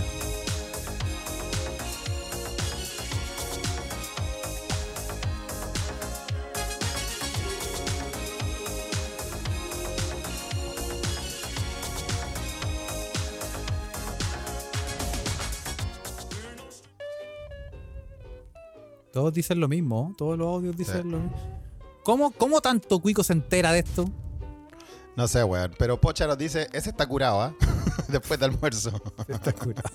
Todos dicen lo mismo, todos los audios dicen Sí. lo mismo. ¿Cómo, ¿Cómo tanto Cuico se entera de esto? No sé, weón. Pero Pocha nos dice, ese está curado, ¿ah? [LAUGHS] Después de almuerzo. [LAUGHS] Está curado.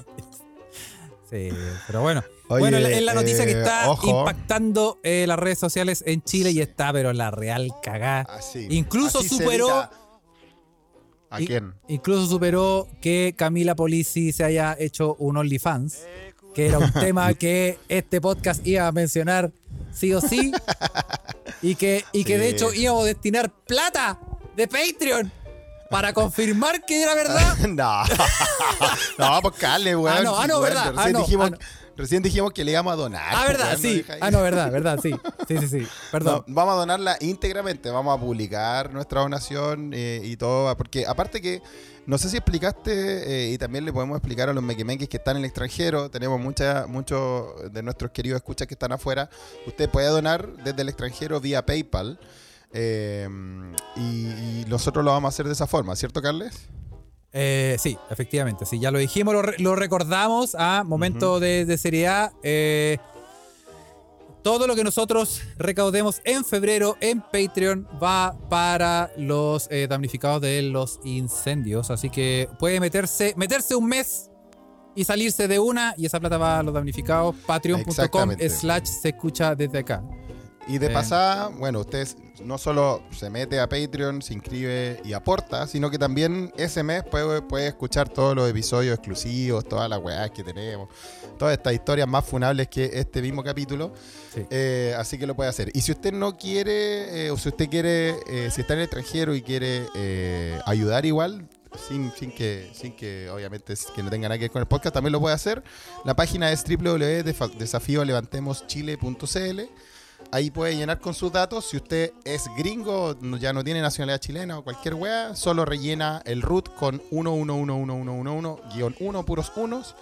Sí, pero bueno. Oye, bueno, es la- noticia que eh, está ojo. impactando eh, las redes sociales en Chile y está, pero la real cagá. Así. Incluso así superó- ¿A quién? Incluso superó que Camila Polisi se haya hecho un OnlyFans, que era un [LAUGHS] tema que este podcast iba a mencionar sí o sí, y que, y que de hecho íbamos a destinar plata de Patreon para confirmar que era verdad. [LAUGHS] no. [LAUGHS] no, pues cale, weón. Ah, no, ah, no, verdad. Ah, no, dijimos, ah, no. Recién dijimos que le íbamos a donar. Ah, verdad, no sí. Ah, no, verdad, verdad, sí. Sí, sí, sí. Perdón. No, vamos a donarla íntegramente, vamos a publicar nuestra donación eh, y todo, porque aparte que, no sé si explicaste, eh, y también le podemos explicar a los mequimequis que están en el extranjero, tenemos mucha, muchos de nuestros queridos escuchas que están afuera, usted puede donar desde el extranjero vía PayPal, eh, y, y nosotros lo vamos a hacer de esa forma, ¿cierto, Carles? Eh, sí, efectivamente, sí, ya lo dijimos, lo, re- lo recordamos a momento de, de seriedad. eh, todo lo que nosotros recaudemos en febrero en Patreon va para los eh, damnificados de los incendios. Así que puede meterse, meterse un mes y salirse de una y esa plata va a los damnificados. Patreon.com slash se escucha desde acá. Y de Eh. pasada, bueno, usted no solo se mete a Patreon, se inscribe y aporta, sino que también ese mes puede, puede escuchar todos los episodios exclusivos, todas las weas que tenemos, todas estas historias más funables que este mismo capítulo. Sí. Eh, así que lo puede hacer. Y si usted no quiere, eh, o si usted quiere, eh, si está en el extranjero y quiere ayudar igual, sin, sin que, sin que obviamente que no tenga nada que ver con el podcast, también lo puede hacer. La página es www.desafiolevantemoschile.cl. Ahí puede llenar con sus datos. Si usted es gringo, ya no tiene nacionalidad chilena o cualquier wea, solo rellena el root con 1111111-1 puros unos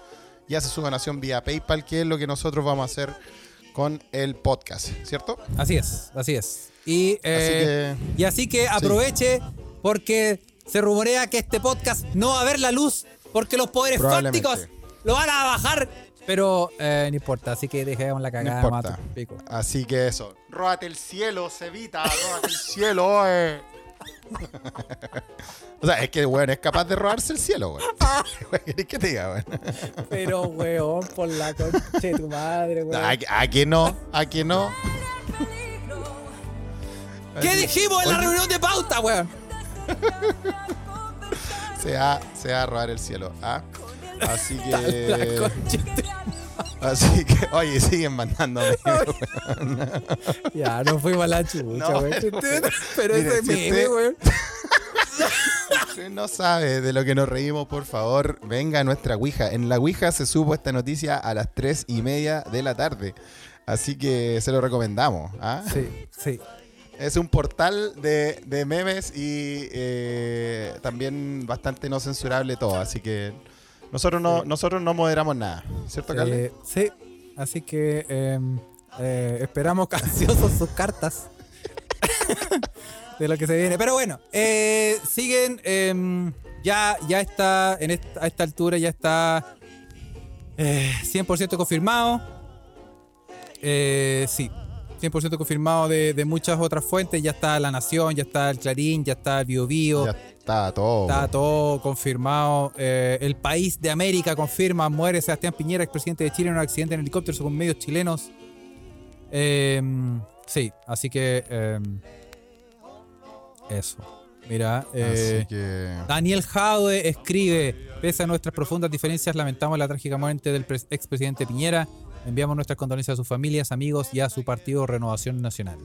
y hace su donación vía PayPal, que es lo que nosotros vamos a hacer con el podcast, ¿cierto? Así es, así es. Y, eh, Así y así que aproveche porque se rumorea que este podcast no va a ver la luz porque los poderes fácticos lo van a bajar. Pero eh, no importa, así que dejemos la cagada. no importa. mato, pico. Así que eso. Róbate el cielo, Cevita, róbate el cielo, eh. [LAUGHS] O sea, es que, weón, es capaz de robarse el cielo, weón. [LAUGHS] ¿Qué te diga, weón? Pero, weón, por la concha de tu madre, weón. ¿A, a que no? ¿A que no? ¿Qué dijimos en la Oye, reunión de pauta, weón? [LAUGHS] Se va, se va a robar el cielo. ¿ah? Así La que. concha de tu- Así que, oye, siguen mandándome. [LAUGHS] Ya, no fuimos a la [LAUGHS] chucha, No, weón. pero- ese si meme, usted-. Si [LAUGHS] usted no sabe de lo que nos reímos, por favor, venga a nuestra Ouija. En la Ouija se supo esta noticia a las 3 y media de la tarde. Así que se lo recomendamos. ¿ah? Sí, sí. Es un portal de, de memes y eh, también bastante no censurable todo. Así que Nosotros no, nosotros no moderamos nada, ¿cierto, Carlos? Eh, sí, así que em, eh, esperamos [LAUGHS] ansiosos sus cartas [LAUGHS] de lo que se viene. Pero bueno, eh, siguen. em, ya, ya está, en esta, a esta altura ya está eh, 100% confirmado. Eh, sí, 100% confirmado de, de muchas otras fuentes. Ya está La Nación, ya está el Clarín, ya está el Bio Bio. Ya está todo. Está todo confirmado. Eh, el país de América confirma, muere Sebastián Piñera, expresidente de Chile, en un accidente en helicóptero con medios chilenos. Eh, sí, así que eh, eso. Mira, eh, que. Daniel Jadwe escribe, pese a nuestras profundas diferencias, lamentamos la trágica muerte del pres- expresidente Piñera. Enviamos nuestras condolencias a sus familias, amigos y a su partido Renovación Nacional.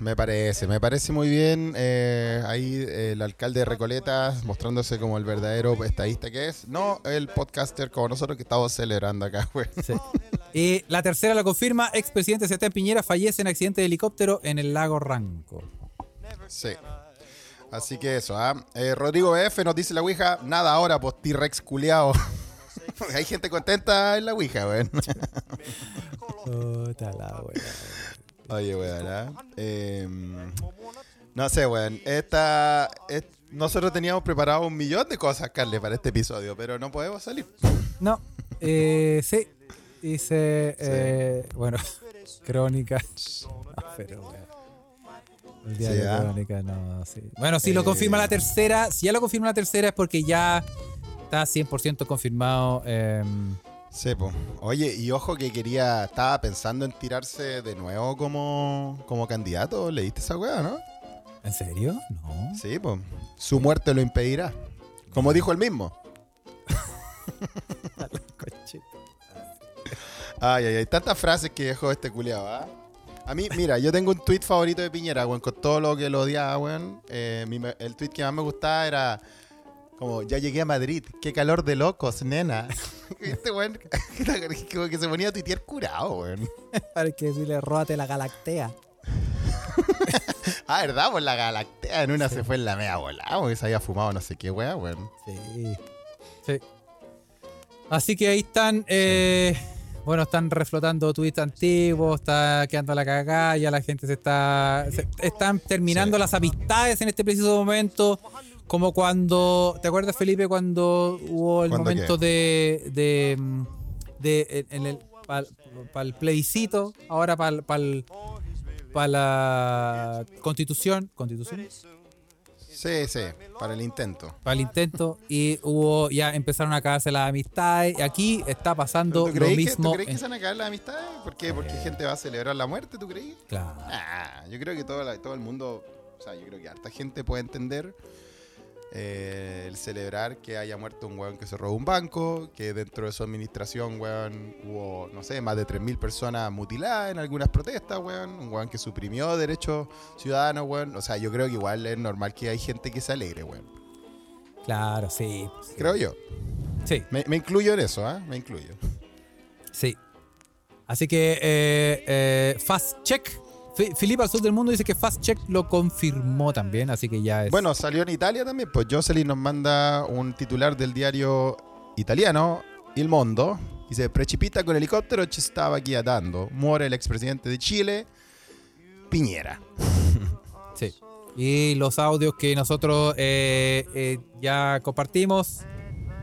Me parece, me parece muy bien. eh, ahí eh, el alcalde de Recoleta mostrándose como el verdadero estadista que es. No el podcaster como nosotros que estamos celebrando acá, [LAUGHS] güey. Sí. Y la tercera la confirma, expresidente Sebastián Piñera fallece en accidente de helicóptero en el lago Ranco. Sí. Así que eso, ¿ah? Eh, Rodrigo F nos dice la Ouija, nada ahora, pues T-Rex culiao. [LAUGHS] [LAUGHS] Hay gente contenta en la Ouija, güey. [LAUGHS] Puta la wea. [LAUGHS] Oye, weón, ¿ah? Em, no sé, weón. Esta, es- nosotros teníamos preparado un millón de cosas, Carle, para este episodio, pero no podemos salir. No, eh, sí. Dice, eh, bueno, crónica. Ah, pero. El diario Sí, ¿ah? crónica, no, sí. Bueno, si lo Eh. confirma la tercera, si ya lo confirma la tercera es porque ya está 100% confirmado. em, Sí, po. Oye, y ojo que quería, estaba pensando en tirarse de nuevo como, como candidato. ¿Leíste esa weá, no? ¿En serio? No. Sí, pues. Su muerte lo impedirá. Como dijo él mismo. [LAUGHS] Ay, ay, ay. Tantas frases que dejó este culiado, ¿ah? A mí, mira, yo tengo un tweet favorito de Piñera, weón, con todo lo que lo odiaba, weón. Eh, mi el tweet que más me gustaba era como, ya llegué a Madrid, qué calor de locos, nena. [LAUGHS] este weón, [LAUGHS] como que se ponía a tuitear curado, weón. [LAUGHS] Para que decirle, róbate la galactea. Ah, ¿verdad? Pues la galactea en una se fue en la media volada, porque se había fumado no sé qué, weón, weón. Sí. Sí. Así que ahí están. eh, bueno, están reflotando tweets antiguos, está quedando la cagada, ya la gente se está. se- están terminando Sí. las amistades en este preciso momento. Como cuando. ¿Te acuerdas, Felipe, cuando hubo el ¿Cuándo momento de. de. mm, de- en el. para el plebiscito, ahora para para la constitución. ¿Constitución? Sí, sí, para el intento. para el intento y hubo ya empezaron a acabarse las amistades. Y aquí está pasando ¿Tú lo crees, que, mismo. ¿tú crees que en- se van a acabar las amistades? ¿Por qué? ¿Porque gente va a celebrar la muerte, tú crees? Claro. Ah, yo creo que todo, la- todo el mundo, o sea, yo creo que harta gente puede entender eh, el celebrar que haya muerto un weón que se robó un banco, que dentro de su administración, weón, hubo, no sé, más de 3.000 personas mutiladas en algunas protestas, weón, un weón que suprimió derechos ciudadanos, weón. O sea, yo creo que igual es normal que hay gente que se alegre, weón. Claro, sí. sí. Creo yo. Sí, Me, me incluyo en eso, ¿ah? Me incluyo. sí. Así que eh, eh, Fast Check. Fi- Filipe al sur del mundo dice que Fast Check lo confirmó también, así que ya es. Bueno, salió en Italia también, pues Jocelyn nos manda un titular del diario italiano, Il Mondo. Dice, precipita con helicóptero, ci stava guiando. Muere el expresidente de Chile, Piñera. [LAUGHS] Sí. Y los audios que nosotros eh, eh, ya compartimos,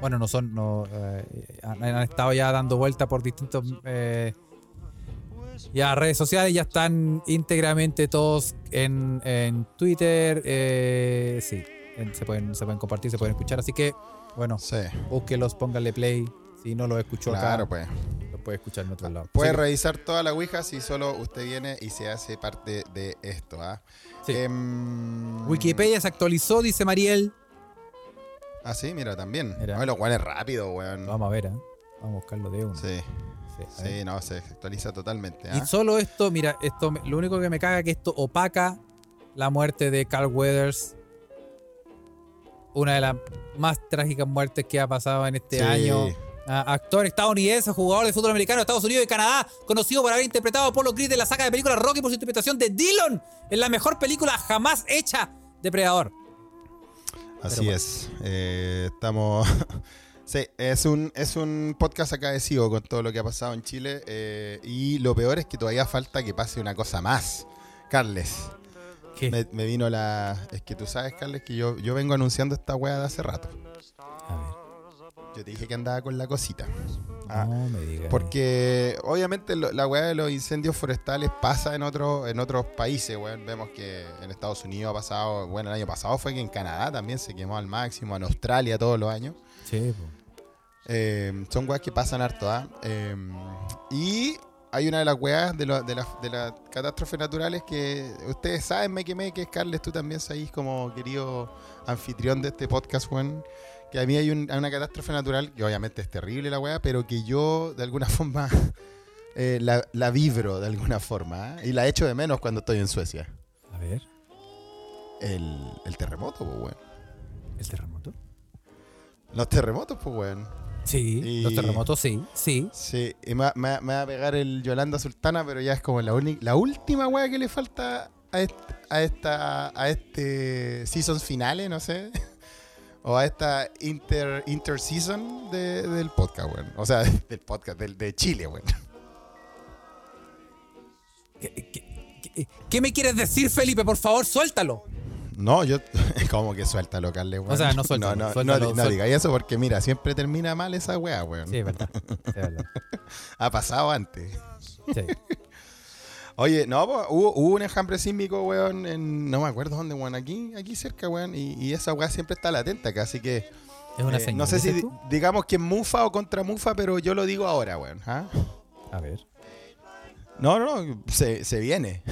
bueno, no son, no, eh, han, han estado ya dando vuelta por distintos ya redes sociales, ya están íntegramente todos en, en Twitter, eh, sí, en- se, pueden, se pueden compartir, se pueden escuchar, así que, bueno, Sí, búsquelos, pónganle play, si no lo escuchó claro, acá, pues. lo puede escuchar en otro lado. Puede Sí, revisar toda la Ouija si solo usted viene y se hace parte de esto, ¿ah? Sí. Em, Wikipedia se actualizó, dice Mariel. Ah, sí, mira, también. Mira. No, lo cual es rápido, weón. Vamos a ver, ¿eh? vamos a buscarlo de uno. Sí, Sí, no, se actualiza totalmente, Y ¿ah? solo esto, mira, esto lo único que me caga es que esto opaca la muerte de Carl Weathers. Una de las más trágicas muertes que ha pasado en este Sí. año. Ah, actor estadounidense, jugador de fútbol americano de Estados Unidos y Canadá, conocido por haber interpretado a Apollo Creed en la saga de películas Rocky por su interpretación de Dillon en la mejor película jamás hecha de Predador. Así bueno. es. Eh, estamos, [LAUGHS] Sí, es un, es un podcast agradecido con todo lo que ha pasado en Chile. eh, y lo peor es que todavía falta que pase una cosa más. Carles, ¿Qué? me, me vino la. Es que tú sabes, Carles, que yo, yo vengo anunciando esta weá de hace rato. A ver. Yo te dije que andaba con la cosita. Ah, no me digas. Porque obviamente lo- la weá de los incendios forestales pasa en, otros en otros países, weón. Vemos que en Estados Unidos ha pasado, bueno, el año pasado fue que en Canadá también se quemó al máximo, en Australia todos los años. Sí, po. Eh, son weas que pasan harto, ¿ah? Eh, y hay una de las weas de, lo- de, las- de las catástrofes naturales que ustedes saben, me quemé, que es Carles, tú también sabéis como querido anfitrión de este podcast, weón. Que a mí hay, un- hay una catástrofe natural, que obviamente es terrible la wea, pero que yo de alguna [LAUGHS] forma eh, la, la vibro de alguna forma, ¿ah? Y la echo de menos cuando estoy en Suecia. A ver. El, el terremoto, pues, weón. ¿El terremoto? Los terremotos, pues, weón. Sí, Y- los terremotos sí, sí. Sí, y me, va- me va- me va a pegar el Yolanda Sultana, pero ya es como la, la última weá que le falta a, est- a esta a este seasons finale, no sé. [LAUGHS] O a esta inter, interseason de, del podcast, weón. O sea, [LAUGHS] del podcast, del, de Chile, weón. ¿Qué, qué- qué- qué me quieres decir, Felipe? Por favor, suéltalo. No, yo. [LAUGHS] como que suelta locales, weón. O sea, no suéltalo, No, no, suéltalo, no, no digáis eso porque, mira, siempre termina mal esa weá, weón. Sí, es verdad. Es verdad. [LAUGHS] Ha pasado antes. Sí. [LAUGHS] Oye, no, hubo, hubo un enjambre sísmico, weón, en, no me acuerdo dónde, weón, aquí, aquí cerca, weón, y, y esa weá siempre está latente acá, así que Es una eh, señal. no sé si digamos que es mufa o contra mufa, pero yo lo digo ahora, weón. ¿ah? A ver. No, no, no, se, se viene.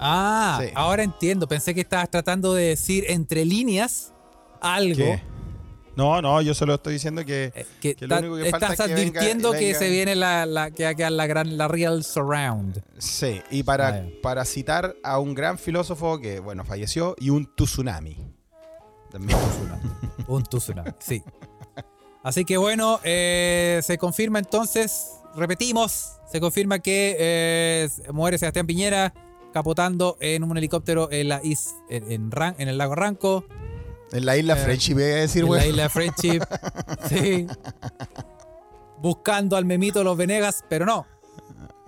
Ah, Sí. ahora entiendo. Pensé que estabas tratando de decir entre líneas algo. ¿Qué? No, no, yo solo estoy diciendo que eh, Que, Que lo ta- único que falta estás es que venga- advirtiendo que venga- se viene la, la, que haga la gran la real surround. sí, y para, Ah, para citar a un gran filósofo que, bueno, falleció, y un tsunami. También. Un tsunami, sí. Así que bueno, eh, se confirma entonces, repetimos, se confirma que eh, muere Sebastián Piñera capotando en un helicóptero en la is, en, en Ran- en el lago Ranco, En la isla Eh, Friendship, voy a decir, en la isla Friendship. [LAUGHS] sí. Buscando al memito de los Venegas, pero no.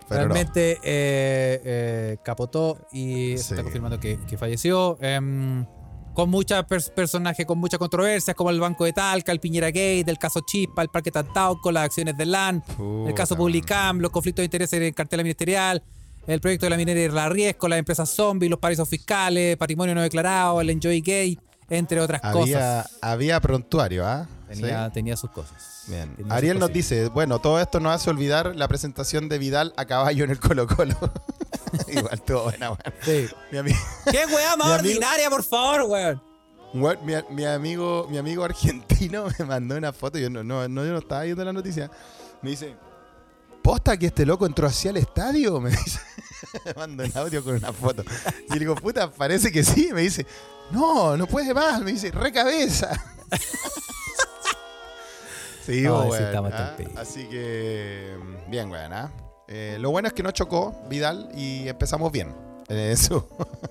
Pero no. Realmente eh, eh, capotó y se Sí. está confirmando que, que falleció. Em, con muchos personajes, con muchas controversias, como el Banco de Talca, el Piñera Gate, el caso Chispa, el Parque Tantauco, las acciones del LAN, el caso. Publicam, los conflictos de intereses en el cartel ministerial, el proyecto de la minería de la Riesco, las empresas zombies, los paraísos fiscales, patrimonio no declarado, el Enjoy Gate, entre otras Había, cosas. había prontuario, ¿ah? Tenía, Sí. tenía sus cosas. Bien. Tenía Ariel sus nos dice, bueno, todo esto nos hace olvidar la presentación de Vidal a caballo en el Colo Colo. [LAUGHS] Igual estuvo buena, weón. Sí. [LAUGHS] ¿Qué weá más [LAUGHS] amigo- ordinaria, por favor, weón? weón, mi, mi amigo, mi amigo argentino me mandó una foto, yo no, no, no, yo no estaba viendo la noticia. Me dice, ¿posta que este loco entró hacia el estadio? Me dice, [LAUGHS] me mandó un audio con una foto. Y le digo, puta, parece que sí. Me dice, no, no puede más. Me dice, Ay, bo, [LAUGHS] sí, weón, estamos ah. Así que, bien, weón. ah. Eh, lo bueno es que no chocó Vidal y empezamos bien. En su,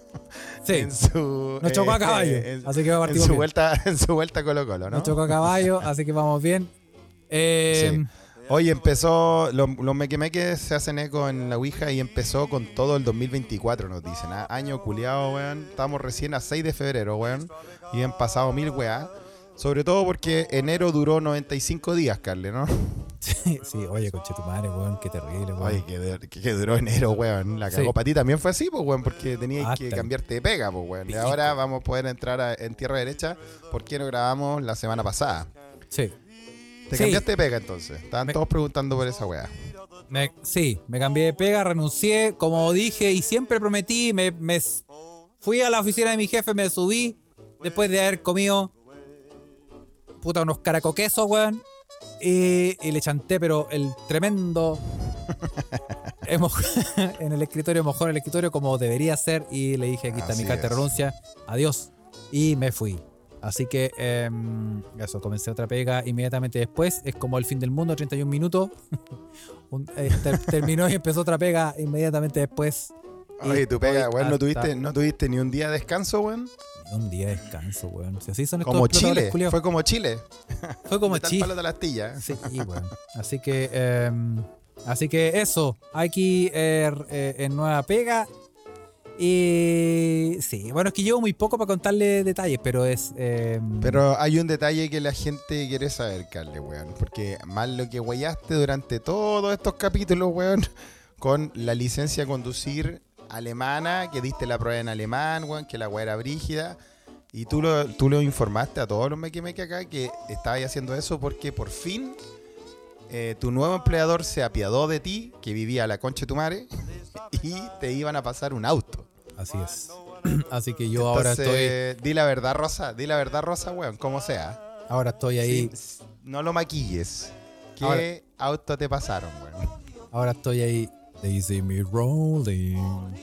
[LAUGHS] Sí. en su, No chocó a eh, caballo, en- así que en partimos su bien. vuelta, en su vuelta a Colo Colo, ¿no? No chocó a caballo, así que vamos bien. Eh, Sí. Oye, empezó, los, los mequemeques se hacen eco en la Ouija y empezó con todo el 2024, nos dicen. ah, Año culiado, weón. Estamos recién a 6 de febrero, weón. Y han pasado mil weá. Sobre todo porque enero duró 95 días, Carle, ¿no? [LAUGHS] Sí, sí, oye, conche tu madre, weón, qué terrible, weón. Oye, que, de- que- que duró enero, weón. La Sí. cagó para ti también fue así, pues, weón, porque tenías Hasta que cambiarte de pega, pues, weón. Y ahora vamos a poder entrar a- en tierra derecha porque no grabamos la semana pasada. Sí. ¿Te Sí. cambiaste de pega entonces? Estaban Me- todos preguntando por esa weá. Me- sí, me cambié de pega, renuncié, como dije, y siempre prometí, me, me fui a la oficina de mi jefe, me subí, después de haber comido puta unos caracoquesos, weón, y, y le chanté, pero el tremendo [LAUGHS] [LAUGHS] en el escritorio, mojó en el escritorio como debería ser, y le dije, aquí está mi carta de renuncia, adiós, y me fui. Así que em, eso, comencé otra pega inmediatamente después. Es como el fin del mundo, 31 minutos. [LAUGHS] Un- eh, ter- terminó y empezó otra pega inmediatamente después. Oye, tú pega, weón, no tuviste, no tuviste ni un día de descanso, weón. Ni un día de descanso, weón. Si así son estos Como Chile, fue como Chile. Fue como [LAUGHS] Chile. palo de la astilla. Sí, weón. Así que, eh, así que eso. Aquí eh, eh, en Nueva Pega. Y sí, bueno, es que llevo muy poco para contarle detalles, pero es. eh, Pero hay un detalle que la gente quiere saber, Carle, weón. Porque más lo que guayaste durante todos estos capítulos, weón, [LAUGHS] con la licencia a conducir alemana, que diste la prueba en alemán, weón, que la weá era brígida. Y tú lo, tú lo informaste a todos los mequimeque acá que estabas haciendo eso porque por fin eh, tu nuevo empleador se apiadó de ti, que vivía a la concha de tu madre, [LAUGHS] y te iban a pasar un auto. Así es. [CLEARS THROAT] Así que yo ahora estoy. Di la verdad, Rosa, di la verdad, Rosa, weón, como sea. Ahora estoy ahí. Sí, no lo maquilles. ¿Qué Ahora- auto te pasaron, weón? Ahora estoy ahí. They see me rolling.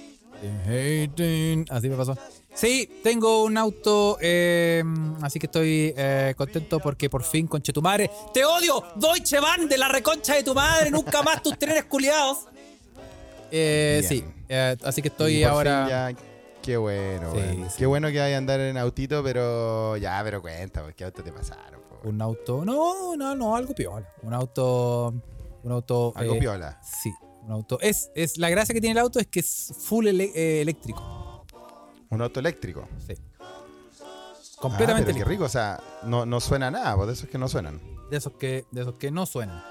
they hating. Así me pasó. Sí, tengo un auto, eh, así que estoy eh, contento porque por fin, conche tu madre. ¡Te odio! ¡Deutsche Bahn de la reconcha de tu madre! ¡Nunca más tus trenes culiados! Eh, sí, eh, así que Y estoy por ahora. fin ya- Qué bueno, Sí. Qué bueno que vaya a andar en autito, pero ya, pero cuenta, ¿qué auto te pasaron? po? Un auto. No, no, no, algo piola. Un auto. Un auto. Algo eh, piola. Sí, un auto. Es, es, la gracia que tiene el auto es que es full ele- eh, eléctrico. Un auto eléctrico. Sí. Ah, Completamente pero qué rico, o sea, no, no suena nada, pues de esos que no suenan. de esos que de esos que no suenan.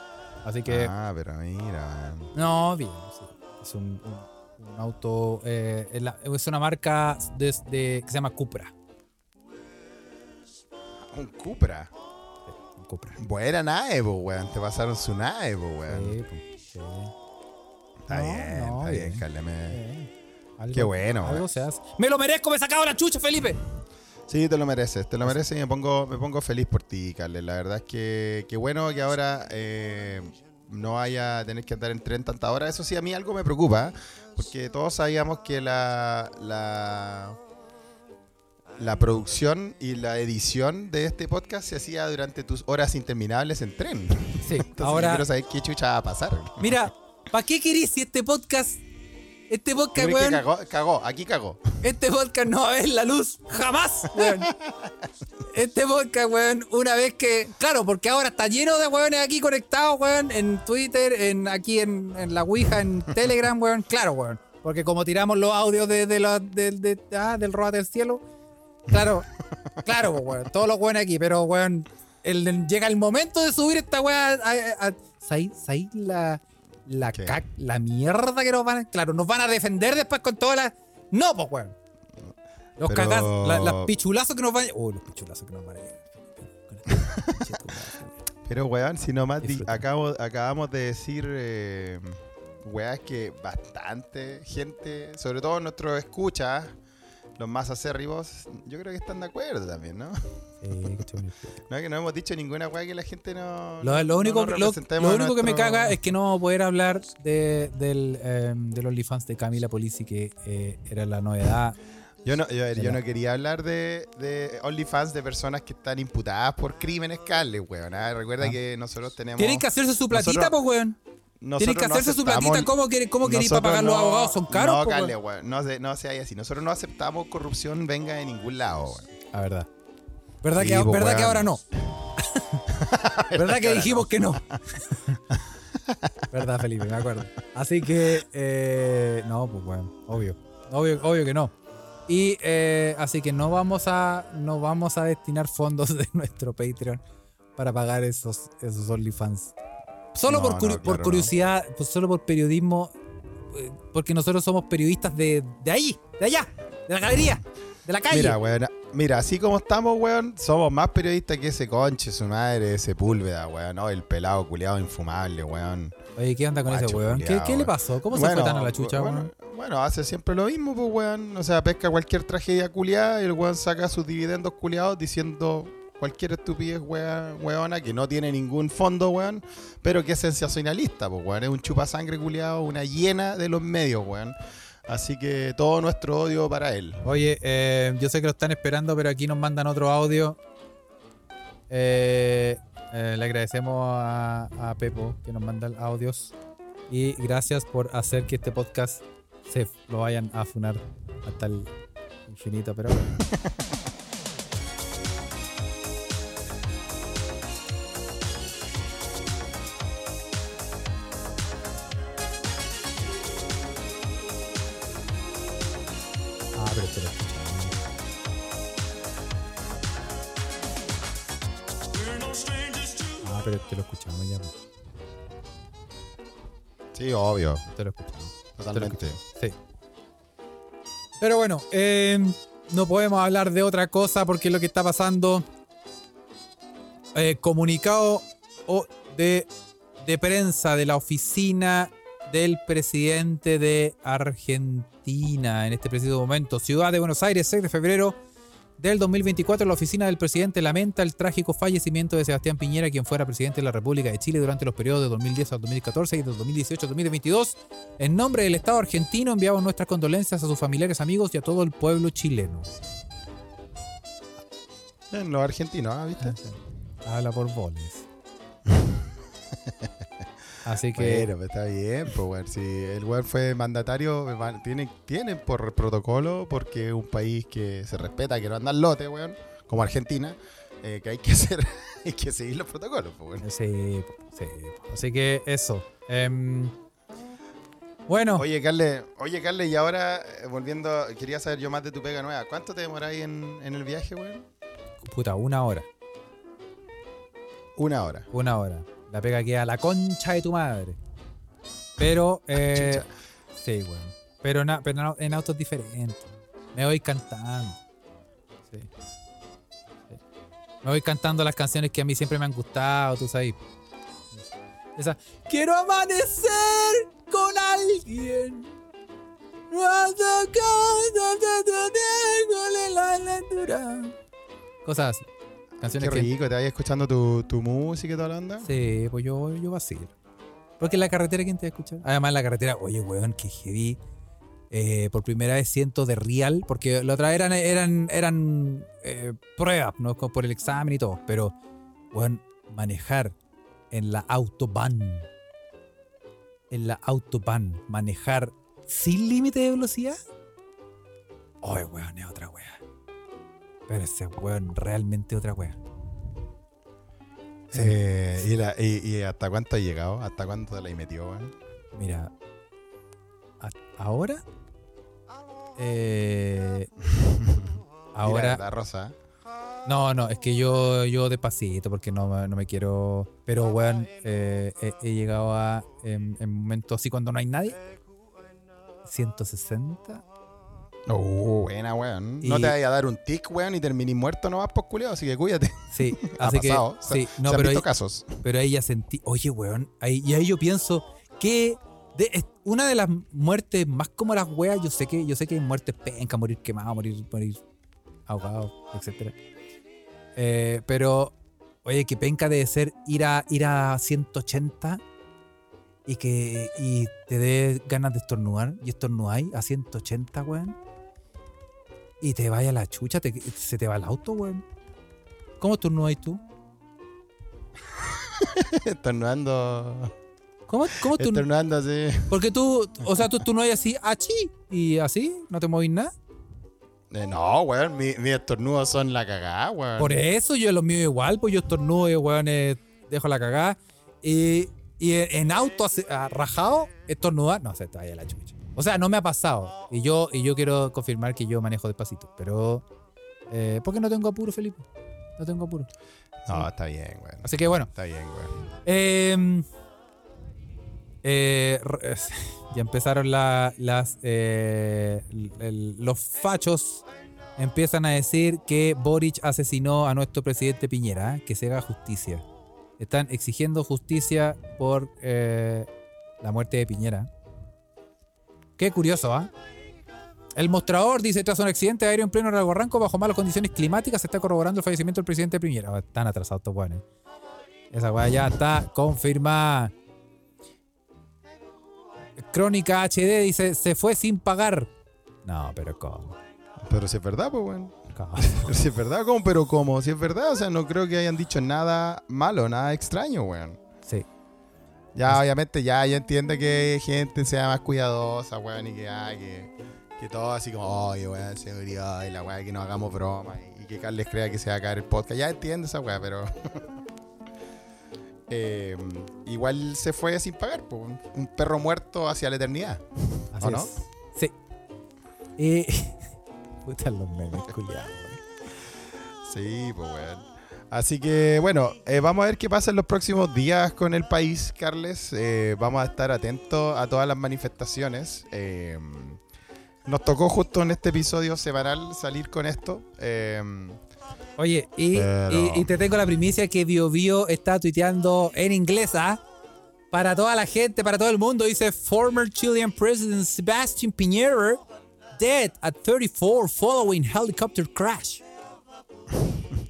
Así que Ah, pero mira, no, bien, sí. Es un, un- un auto eh, es, la- es una marca de, de- que se llama Cupra. Un Cupra. Un Cupra. Buena nave, weón. Te pasaron su nave, weón. Sí, sí. Está No, bien, no, está bien, bien. Sí. Qué bueno, Algo weón. se hace. Me lo merezco, me he sacado la chucha, Felipe. Sí, te lo mereces, te lo mereces y me pongo, me pongo feliz por ti, Carles. La verdad es que qué bueno que ahora eh, no vaya a tener que andar en tren tanta hora. Eso sí, a mí algo me preocupa, porque todos sabíamos que la, la, la producción y la edición de este podcast se hacía durante tus horas interminables en tren. Sí, [LAUGHS] Entonces yo ahora quiero saber qué chucha va a pasar. mira, ¿para qué querís si este podcast este ¿Tú podcast, weón, cagó, cagó, aquí cagó. Este podcast no va a ver la luz jamás, weón. [LAUGHS] Este podcast, weón, una vez que. Claro, porque ahora está lleno de weones aquí conectados, weón, en Twitter, en aquí en, en la Ouija, en Telegram, weón. Claro, weón. Porque como tiramos los audios de, de la- de- de- ah, del Roa del Cielo. Claro, claro, weón. Todos los weones aquí, pero, weón. el- llega el momento de subir esta weá. a- a- ¿Sabéis sabéis la, la, la mierda que nos van a. Claro, nos van a defender después con todas las. No, pues, weón. Los Pero- la- las pichulazos que nos van a. Uy, los pichulazos que nos van a. Pero, weón, si nomás di- acabo, acabamos de decir, eh, que bastante gente, sobre todo nuestros escuchas, los más acérrimos, yo creo que están de acuerdo también, ¿no? Bonito. No es que no hemos dicho ninguna wea que la gente no. Lo, único, no lo, único que me caga es que no vamos a poder hablar de, del, eh, del OnlyFans de Camila Polisi, que eh, era la novedad. Yo no, yo, no quería hablar de, de OnlyFans de personas que están imputadas por crímenes, Carles, weón. ¿ah? Recuerda Ah. que nosotros tenemos. Tienen que hacerse su platita, Nosotros- pues, weón. nosotros Tienen que no hacerse su platita. ¿Cómo, quiere- cómo queréis para pagar los abogados? Son caros, No, pues, Carle, weón. weón. No, se- no sea así. Nosotros no aceptamos corrupción venga de ningún lado, weón. La verdad. ¿Verdad, Sí, que, [LAUGHS] ¿verdad que ahora no? ¿Verdad que dijimos que no? [LAUGHS] ¿Verdad, Felipe? Me acuerdo. Así que, eh, no, pues bueno, obvio. Obvio, obvio que no. Y eh, así que no vamos a no vamos a destinar fondos de nuestro Patreon para pagar esos, esos OnlyFans. Solo No, por, no, curi- claro, por no. curiosidad, pues solo por periodismo, eh, porque nosotros somos periodistas de, de ahí, de allá, de la galería, de la calle. Mira, weón. Mira, así como estamos, weón, somos más periodistas que ese conche, su madre, ese púlveda, weón. No, el pelado culiado infumable, weón. Oye, ¿qué onda con ese weón? ¿Qué, le pasó? ¿Cómo se fue tan a la chucha, bueno, weón? Bueno, hace siempre lo mismo, pues, weón. O sea, pesca cualquier tragedia culiada y el weón saca sus dividendos culiados diciendo cualquier estupidez, weón, weona, que no tiene ningún fondo, weón, pero que es sensacionalista, pues, weón. Es un chupasangre culiado, una hiena de los medios, weón. Así que todo nuestro odio para él. Oye, eh, yo sé que lo están esperando, pero aquí nos mandan otro audio. Eh, eh, le agradecemos a, a Pepo que nos manda audios. Y gracias por hacer que este podcast se lo vayan a funar hasta el infinito, pero [LAUGHS] pero te lo escuchamos ya. pues. Sí, obvio. Te lo escuchamos. Totalmente. Sí. Pero bueno, eh, no podemos hablar de otra cosa porque lo que está pasando. eh, comunicado o- de, de prensa de la oficina del presidente de Argentina en este preciso momento. Ciudad de Buenos Aires, 6 de febrero del 2024. La oficina del presidente lamenta el trágico fallecimiento de Sebastián Piñera, quien fuera presidente de la República de Chile durante los periodos de 2010 al 2014 y de 2018 al 2022. En nombre del Estado argentino enviamos nuestras condolencias a sus familiares, amigos y a todo el pueblo chileno. En los argentinos, ¿ah? ¿viste? Habla por boles. [LAUGHS] Así que Bueno, pues está bien, pues weón. Si el weón fue mandatario, van- tienen, tienen por protocolo, porque es un país que se respeta, que no andan lote, weón, como Argentina, eh, que hay que [LAUGHS] hacer, hay que seguir los protocolos, pues sí, sí. Así que eso. Em, bueno, Oye, Carle, oye, Carle, y ahora, eh, volviendo, quería saber yo más de tu pega nueva. ¿Cuánto te demoráis en, en el viaje, weón? puta, una hora. Una hora. Una hora. La pega queda a la concha de tu madre. Pero, eh, sí, bueno. Pero, na- pero no- en autos diferentes. Me voy cantando. Sí. Sí. Me voy cantando las canciones que a mí siempre me han gustado, tú sabes. Esa. Quiero amanecer con alguien. Cosas así. Canciones Qué que rico, te vayas escuchando tu, tu música y toda la onda. Sí, pues yo, yo vacilo. Porque en la carretera, ¿quién te va a escuchar? Además, en la carretera, oye, weón, que heavy. Eh, por primera vez siento de real, porque la otra eran, eran, eran eh, pruebas, ¿no? Por el examen y todo. Pero, weón, manejar en la autobahn. En la autobahn, manejar sin límite de velocidad. Oye, weón, es otra wea. Pero ese weón, realmente otra. Sí. Eh, y, la- y- y hasta cuánto ha llegado? ¿Hasta cuánto la metió, weón? Mira, ahora. Eh, [LAUGHS] ahora. Mira, la rosa. No, no, es que yo, yo despacito porque no, me- no me quiero. Pero, weón, eh, he, he llegado a. En, en momentos así cuando no hay nadie. 160. Oh, buena, weón. No te vayas a dar un tic, weón, y terminé muerto nomás por culiado, así que cuídate. Sí, [LAUGHS] Ha así que. pasado. Sí, Se no, han pero visto ahí, casos. pero ahí ya sentí. Oye, weón. Ahí, y ahí yo pienso que. de- es una de las muertes más como las weas, yo sé que, yo sé que hay muertes penca, morir quemado, morir, morir ahogado, etcétera. Eh, pero, oye, que penca debe ser ir a, ir a 180 y que y te dé ganas de estornudar y estornudáis a 180, weón. Y te vaya la chucha, te- se te va el auto, weón. ¿Cómo estornudáis tú? [LAUGHS] Estornudando. ¿Cómo, cómo tú? Estornudando así. Porque tú, o sea, tú, hay así, achi, y así, no te movís nada. Eh, no, weón, mi- mis estornudos son la cagada, weón. Por eso yo los míos igual, pues yo estornudo y weón, eh, dejo la cagada. Y, y en auto así, ah, rajado, estornudar, no se te vaya la chucha. O sea, no me ha pasado. Y yo, y yo quiero confirmar que yo manejo despacito. Pero, eh, porque no tengo apuro, Felipe. No tengo apuro. No, está bien, weón. Así que bueno, Está bien, weón. Eh, eh, r- [LAUGHS] ya empezaron la- las eh, el- el- los fachos empiezan a decir que Boric asesinó a nuestro presidente Piñera, ¿eh? que se haga justicia. Están exigiendo justicia por eh, la muerte de Piñera. Qué curioso, ¿ah? El mostrador dice, tras un accidente aéreo en pleno Lago Ranco, bajo malas condiciones climáticas, se está corroborando el fallecimiento del presidente Piñera. Oh, Están atrasados estos weones. Esa weá ya está confirmada. Crónica HD dice, se fue sin pagar. No, pero ¿cómo? Pero si es verdad, pues. Pero [LAUGHS] si es verdad, ¿cómo? Pero ¿cómo? Si es verdad, o sea, no creo que hayan dicho nada malo, nada extraño, weón. Ya, obviamente, ya, ya entiendo que gente sea más cuidadosa, weón, y que, ah, que, que todo así como, oye, weón, seguridad, y la weá, que no hagamos broma, y, y que Carles crea que se va a caer el podcast. Ya entiendo esa weá, pero. [LAUGHS] eh, igual se fue sin pagar, po, un- perro muerto hacia la eternidad. Así ¿O no? Sí. Y. [LAUGHS] Puta los memes, culiados. Sí, pues weón. Así que bueno, eh, vamos a ver qué pasa en los próximos días con el país, Carles. Eh, vamos a estar atentos a todas las manifestaciones. Eh, nos tocó justo en este episodio semanal salir con esto. Oye, y, Pero- y- y te tengo la primicia que Bio Bio está tuiteando en inglés, ¿ah? Para toda la gente, para todo el mundo, dice Former Chilean President Sebastian Piñera dead at 34 following helicopter crash. [LAUGHS]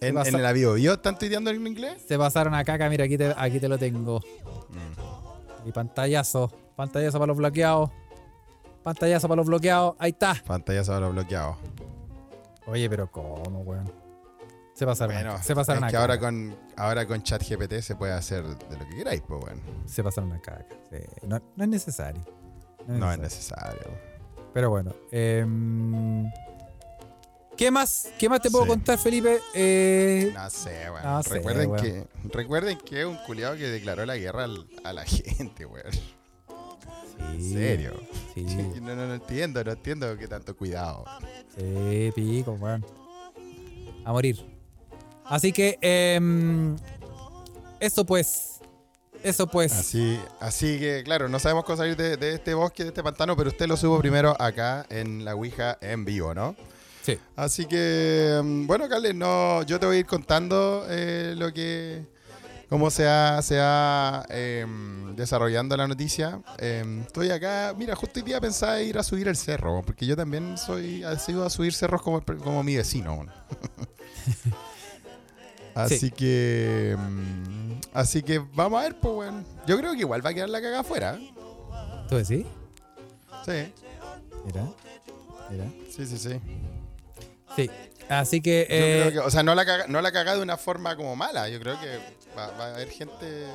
en, en el avión. ¿Yo están tuiteando en inglés? Se pasaron a caca, mira, aquí te, aquí te lo tengo. Mm. Y pantallazo, pantallazo para los bloqueados. Pantallazo para los bloqueados, ahí está. Pantalla se habrá bloqueado. Oye, pero ¿cómo, weón? Se pasaron, a- se pasaron es a que caca. ahora con, ahora con ChatGPT se puede hacer de lo que queráis, pues bueno. Se pasaron a caca. sí. No, no es necesario. No es necesario. necesario. Pero bueno. em, ¿Qué más? ¿Qué más te puedo Sí. contar, Felipe? Eh, No sé, weón. No sé, recuerden, weón. que, recuerden que es un culiado que declaró la guerra al- a la [LAUGHS] gente, weón. En sí, serio. Sí, [LAUGHS] No, no, no entiendo, no entiendo qué tanto cuidado. sí, pico, weón. A morir. Así que, em, eso pues. Eso pues. Así, así que, claro, no sabemos cómo salir de, de este bosque, de este pantano, pero usted lo subo primero acá en la Ouija en vivo, ¿no? Sí. Así que, mm, bueno, Carles, no, yo te voy a ir contando eh, lo que, cómo se va se va, em, desarrollando la noticia. Em, estoy acá, mira, justo hoy día pensaba ir a subir el cerro, porque yo también soy, sido a subir cerros como, como mi vecino. [LAUGHS] Así Sí. que, mm, así que vamos a ver, pues, bueno. Yo creo que igual va a quedar la caga afuera. ¿eh? ¿Tú decís? Sí, Mira. Mira. sí, sí, sí. Sí. Así que. Yo eh, creo que, o sea, no la, caga, no la caga de una forma como mala. Yo creo que va, va a haber gente.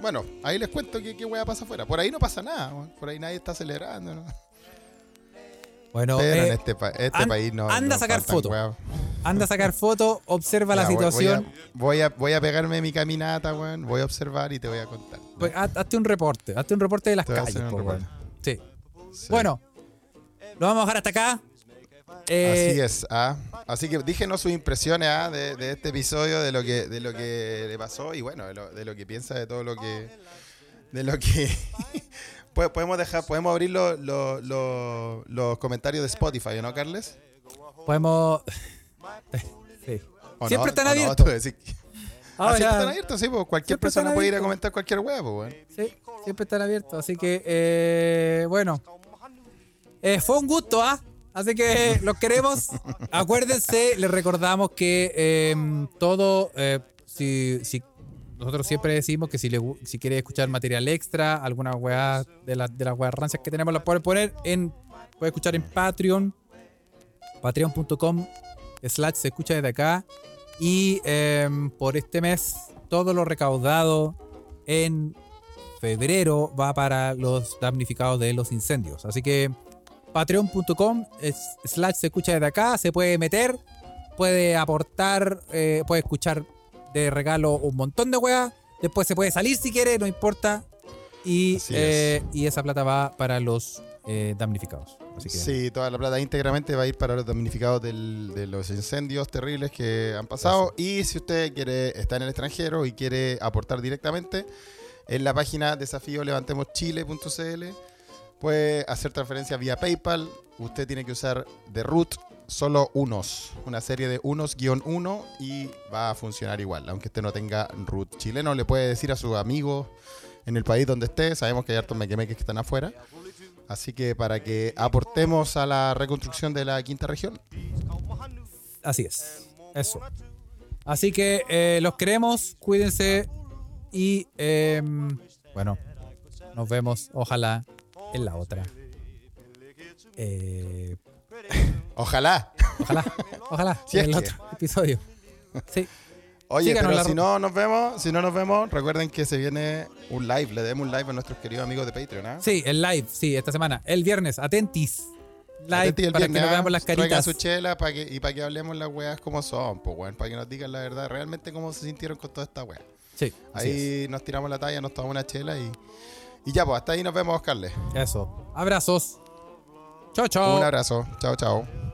Bueno, ahí les cuento qué, qué wea pasa afuera. Por ahí no pasa nada. Por ahí nadie está celebrando. ¿no? bueno, eh, en este, pa- este an- país no. anda no a sacar faltan foto. weas. anda a sacar fotos, observa la voy- situación. Voy a, voy, a, voy a pegarme mi caminata, weón. Voy a observar y te voy a contar. Pues, haz- hazte un reporte. Hazte un reporte de las calles, hacer un po, reporte. weón. Sí. Sí. Bueno, lo vamos a dejar hasta acá. Eh, Así es, ah. Así que dígenos sus impresiones ah, de, de este episodio, de lo que, de lo que le pasó y bueno, de lo, de lo que piensa de todo lo que. De lo que. [LAUGHS] Podemos dejar, podemos abrir los, los, los- comentarios de Spotify, ¿no, Carles? Podemos. [LAUGHS] sí. ¿O Siempre no? están ¿O no? abiertos. Que- [LAUGHS] Ah, siempre están abiertos, sí, pues cualquier persona puede ir a comentar cualquier huevo. Sí, siempre están abiertos. Así que, eh, bueno. Eh, fue un gusto, ¿ah? Así que los queremos. [LAUGHS] Acuérdense, les recordamos que eh, todo, eh, si, si nosotros siempre decimos que si, le, si quiere escuchar material extra, alguna weá de, la- de las weas rancias que tenemos, la puede poner en, puede escuchar en Patreon, patreon.com slash se escucha desde acá. Y eh, por este mes, todo lo recaudado en febrero va para los damnificados de los incendios. Así que patreon.com slash se escucha desde acá, se puede meter, puede aportar, eh, puede escuchar de regalo un montón de weas. Después se puede salir si quiere, no importa. Y, eh, y esa plata va para los eh, damnificados. Así que Sí, toda la plata íntegramente va a ir para los damnificados del- de los incendios terribles que han pasado. Y si usted quiere estar en el extranjero y quiere aportar directamente, en la página desafíolevantemoschile.cl puede hacer transferencia vía PayPal. Usted tiene que usar de root solo unos, una serie de unos guion uno y va a funcionar igual. Aunque usted no tenga root chileno, le puede decir a sus amigos en el país donde esté. Sabemos que hay hartos mequemeques que están afuera. Así que para que aportemos a la reconstrucción de la quinta región. Así es. Eso. Así que eh, los queremos, cuídense y eh, bueno, nos vemos ojalá en la otra. Eh, Ojalá. ojalá, ojalá, [LAUGHS] Si en el que. otro episodio. Sí, Oye, Síganos pero si no nos vemos, si no nos vemos, recuerden que se viene un live, le demos un live a nuestros queridos amigos de Patreon, ¿ah? Sí, el live, sí, esta semana. El viernes, atentis. Live Atenti el para viernes, que nos ¿ah? veamos las caritas. su chela pa' que, y para que hablemos las weas como son, pues, weón. Para que nos digan la verdad, realmente cómo se sintieron con toda esta wea. Sí, Ahí nos tiramos la talla, nos tomamos una chela y, y ya, pues, hasta ahí nos vemos, Carles. es. Eso. Abrazos. Chao, chao. Un abrazo. Chao, chao.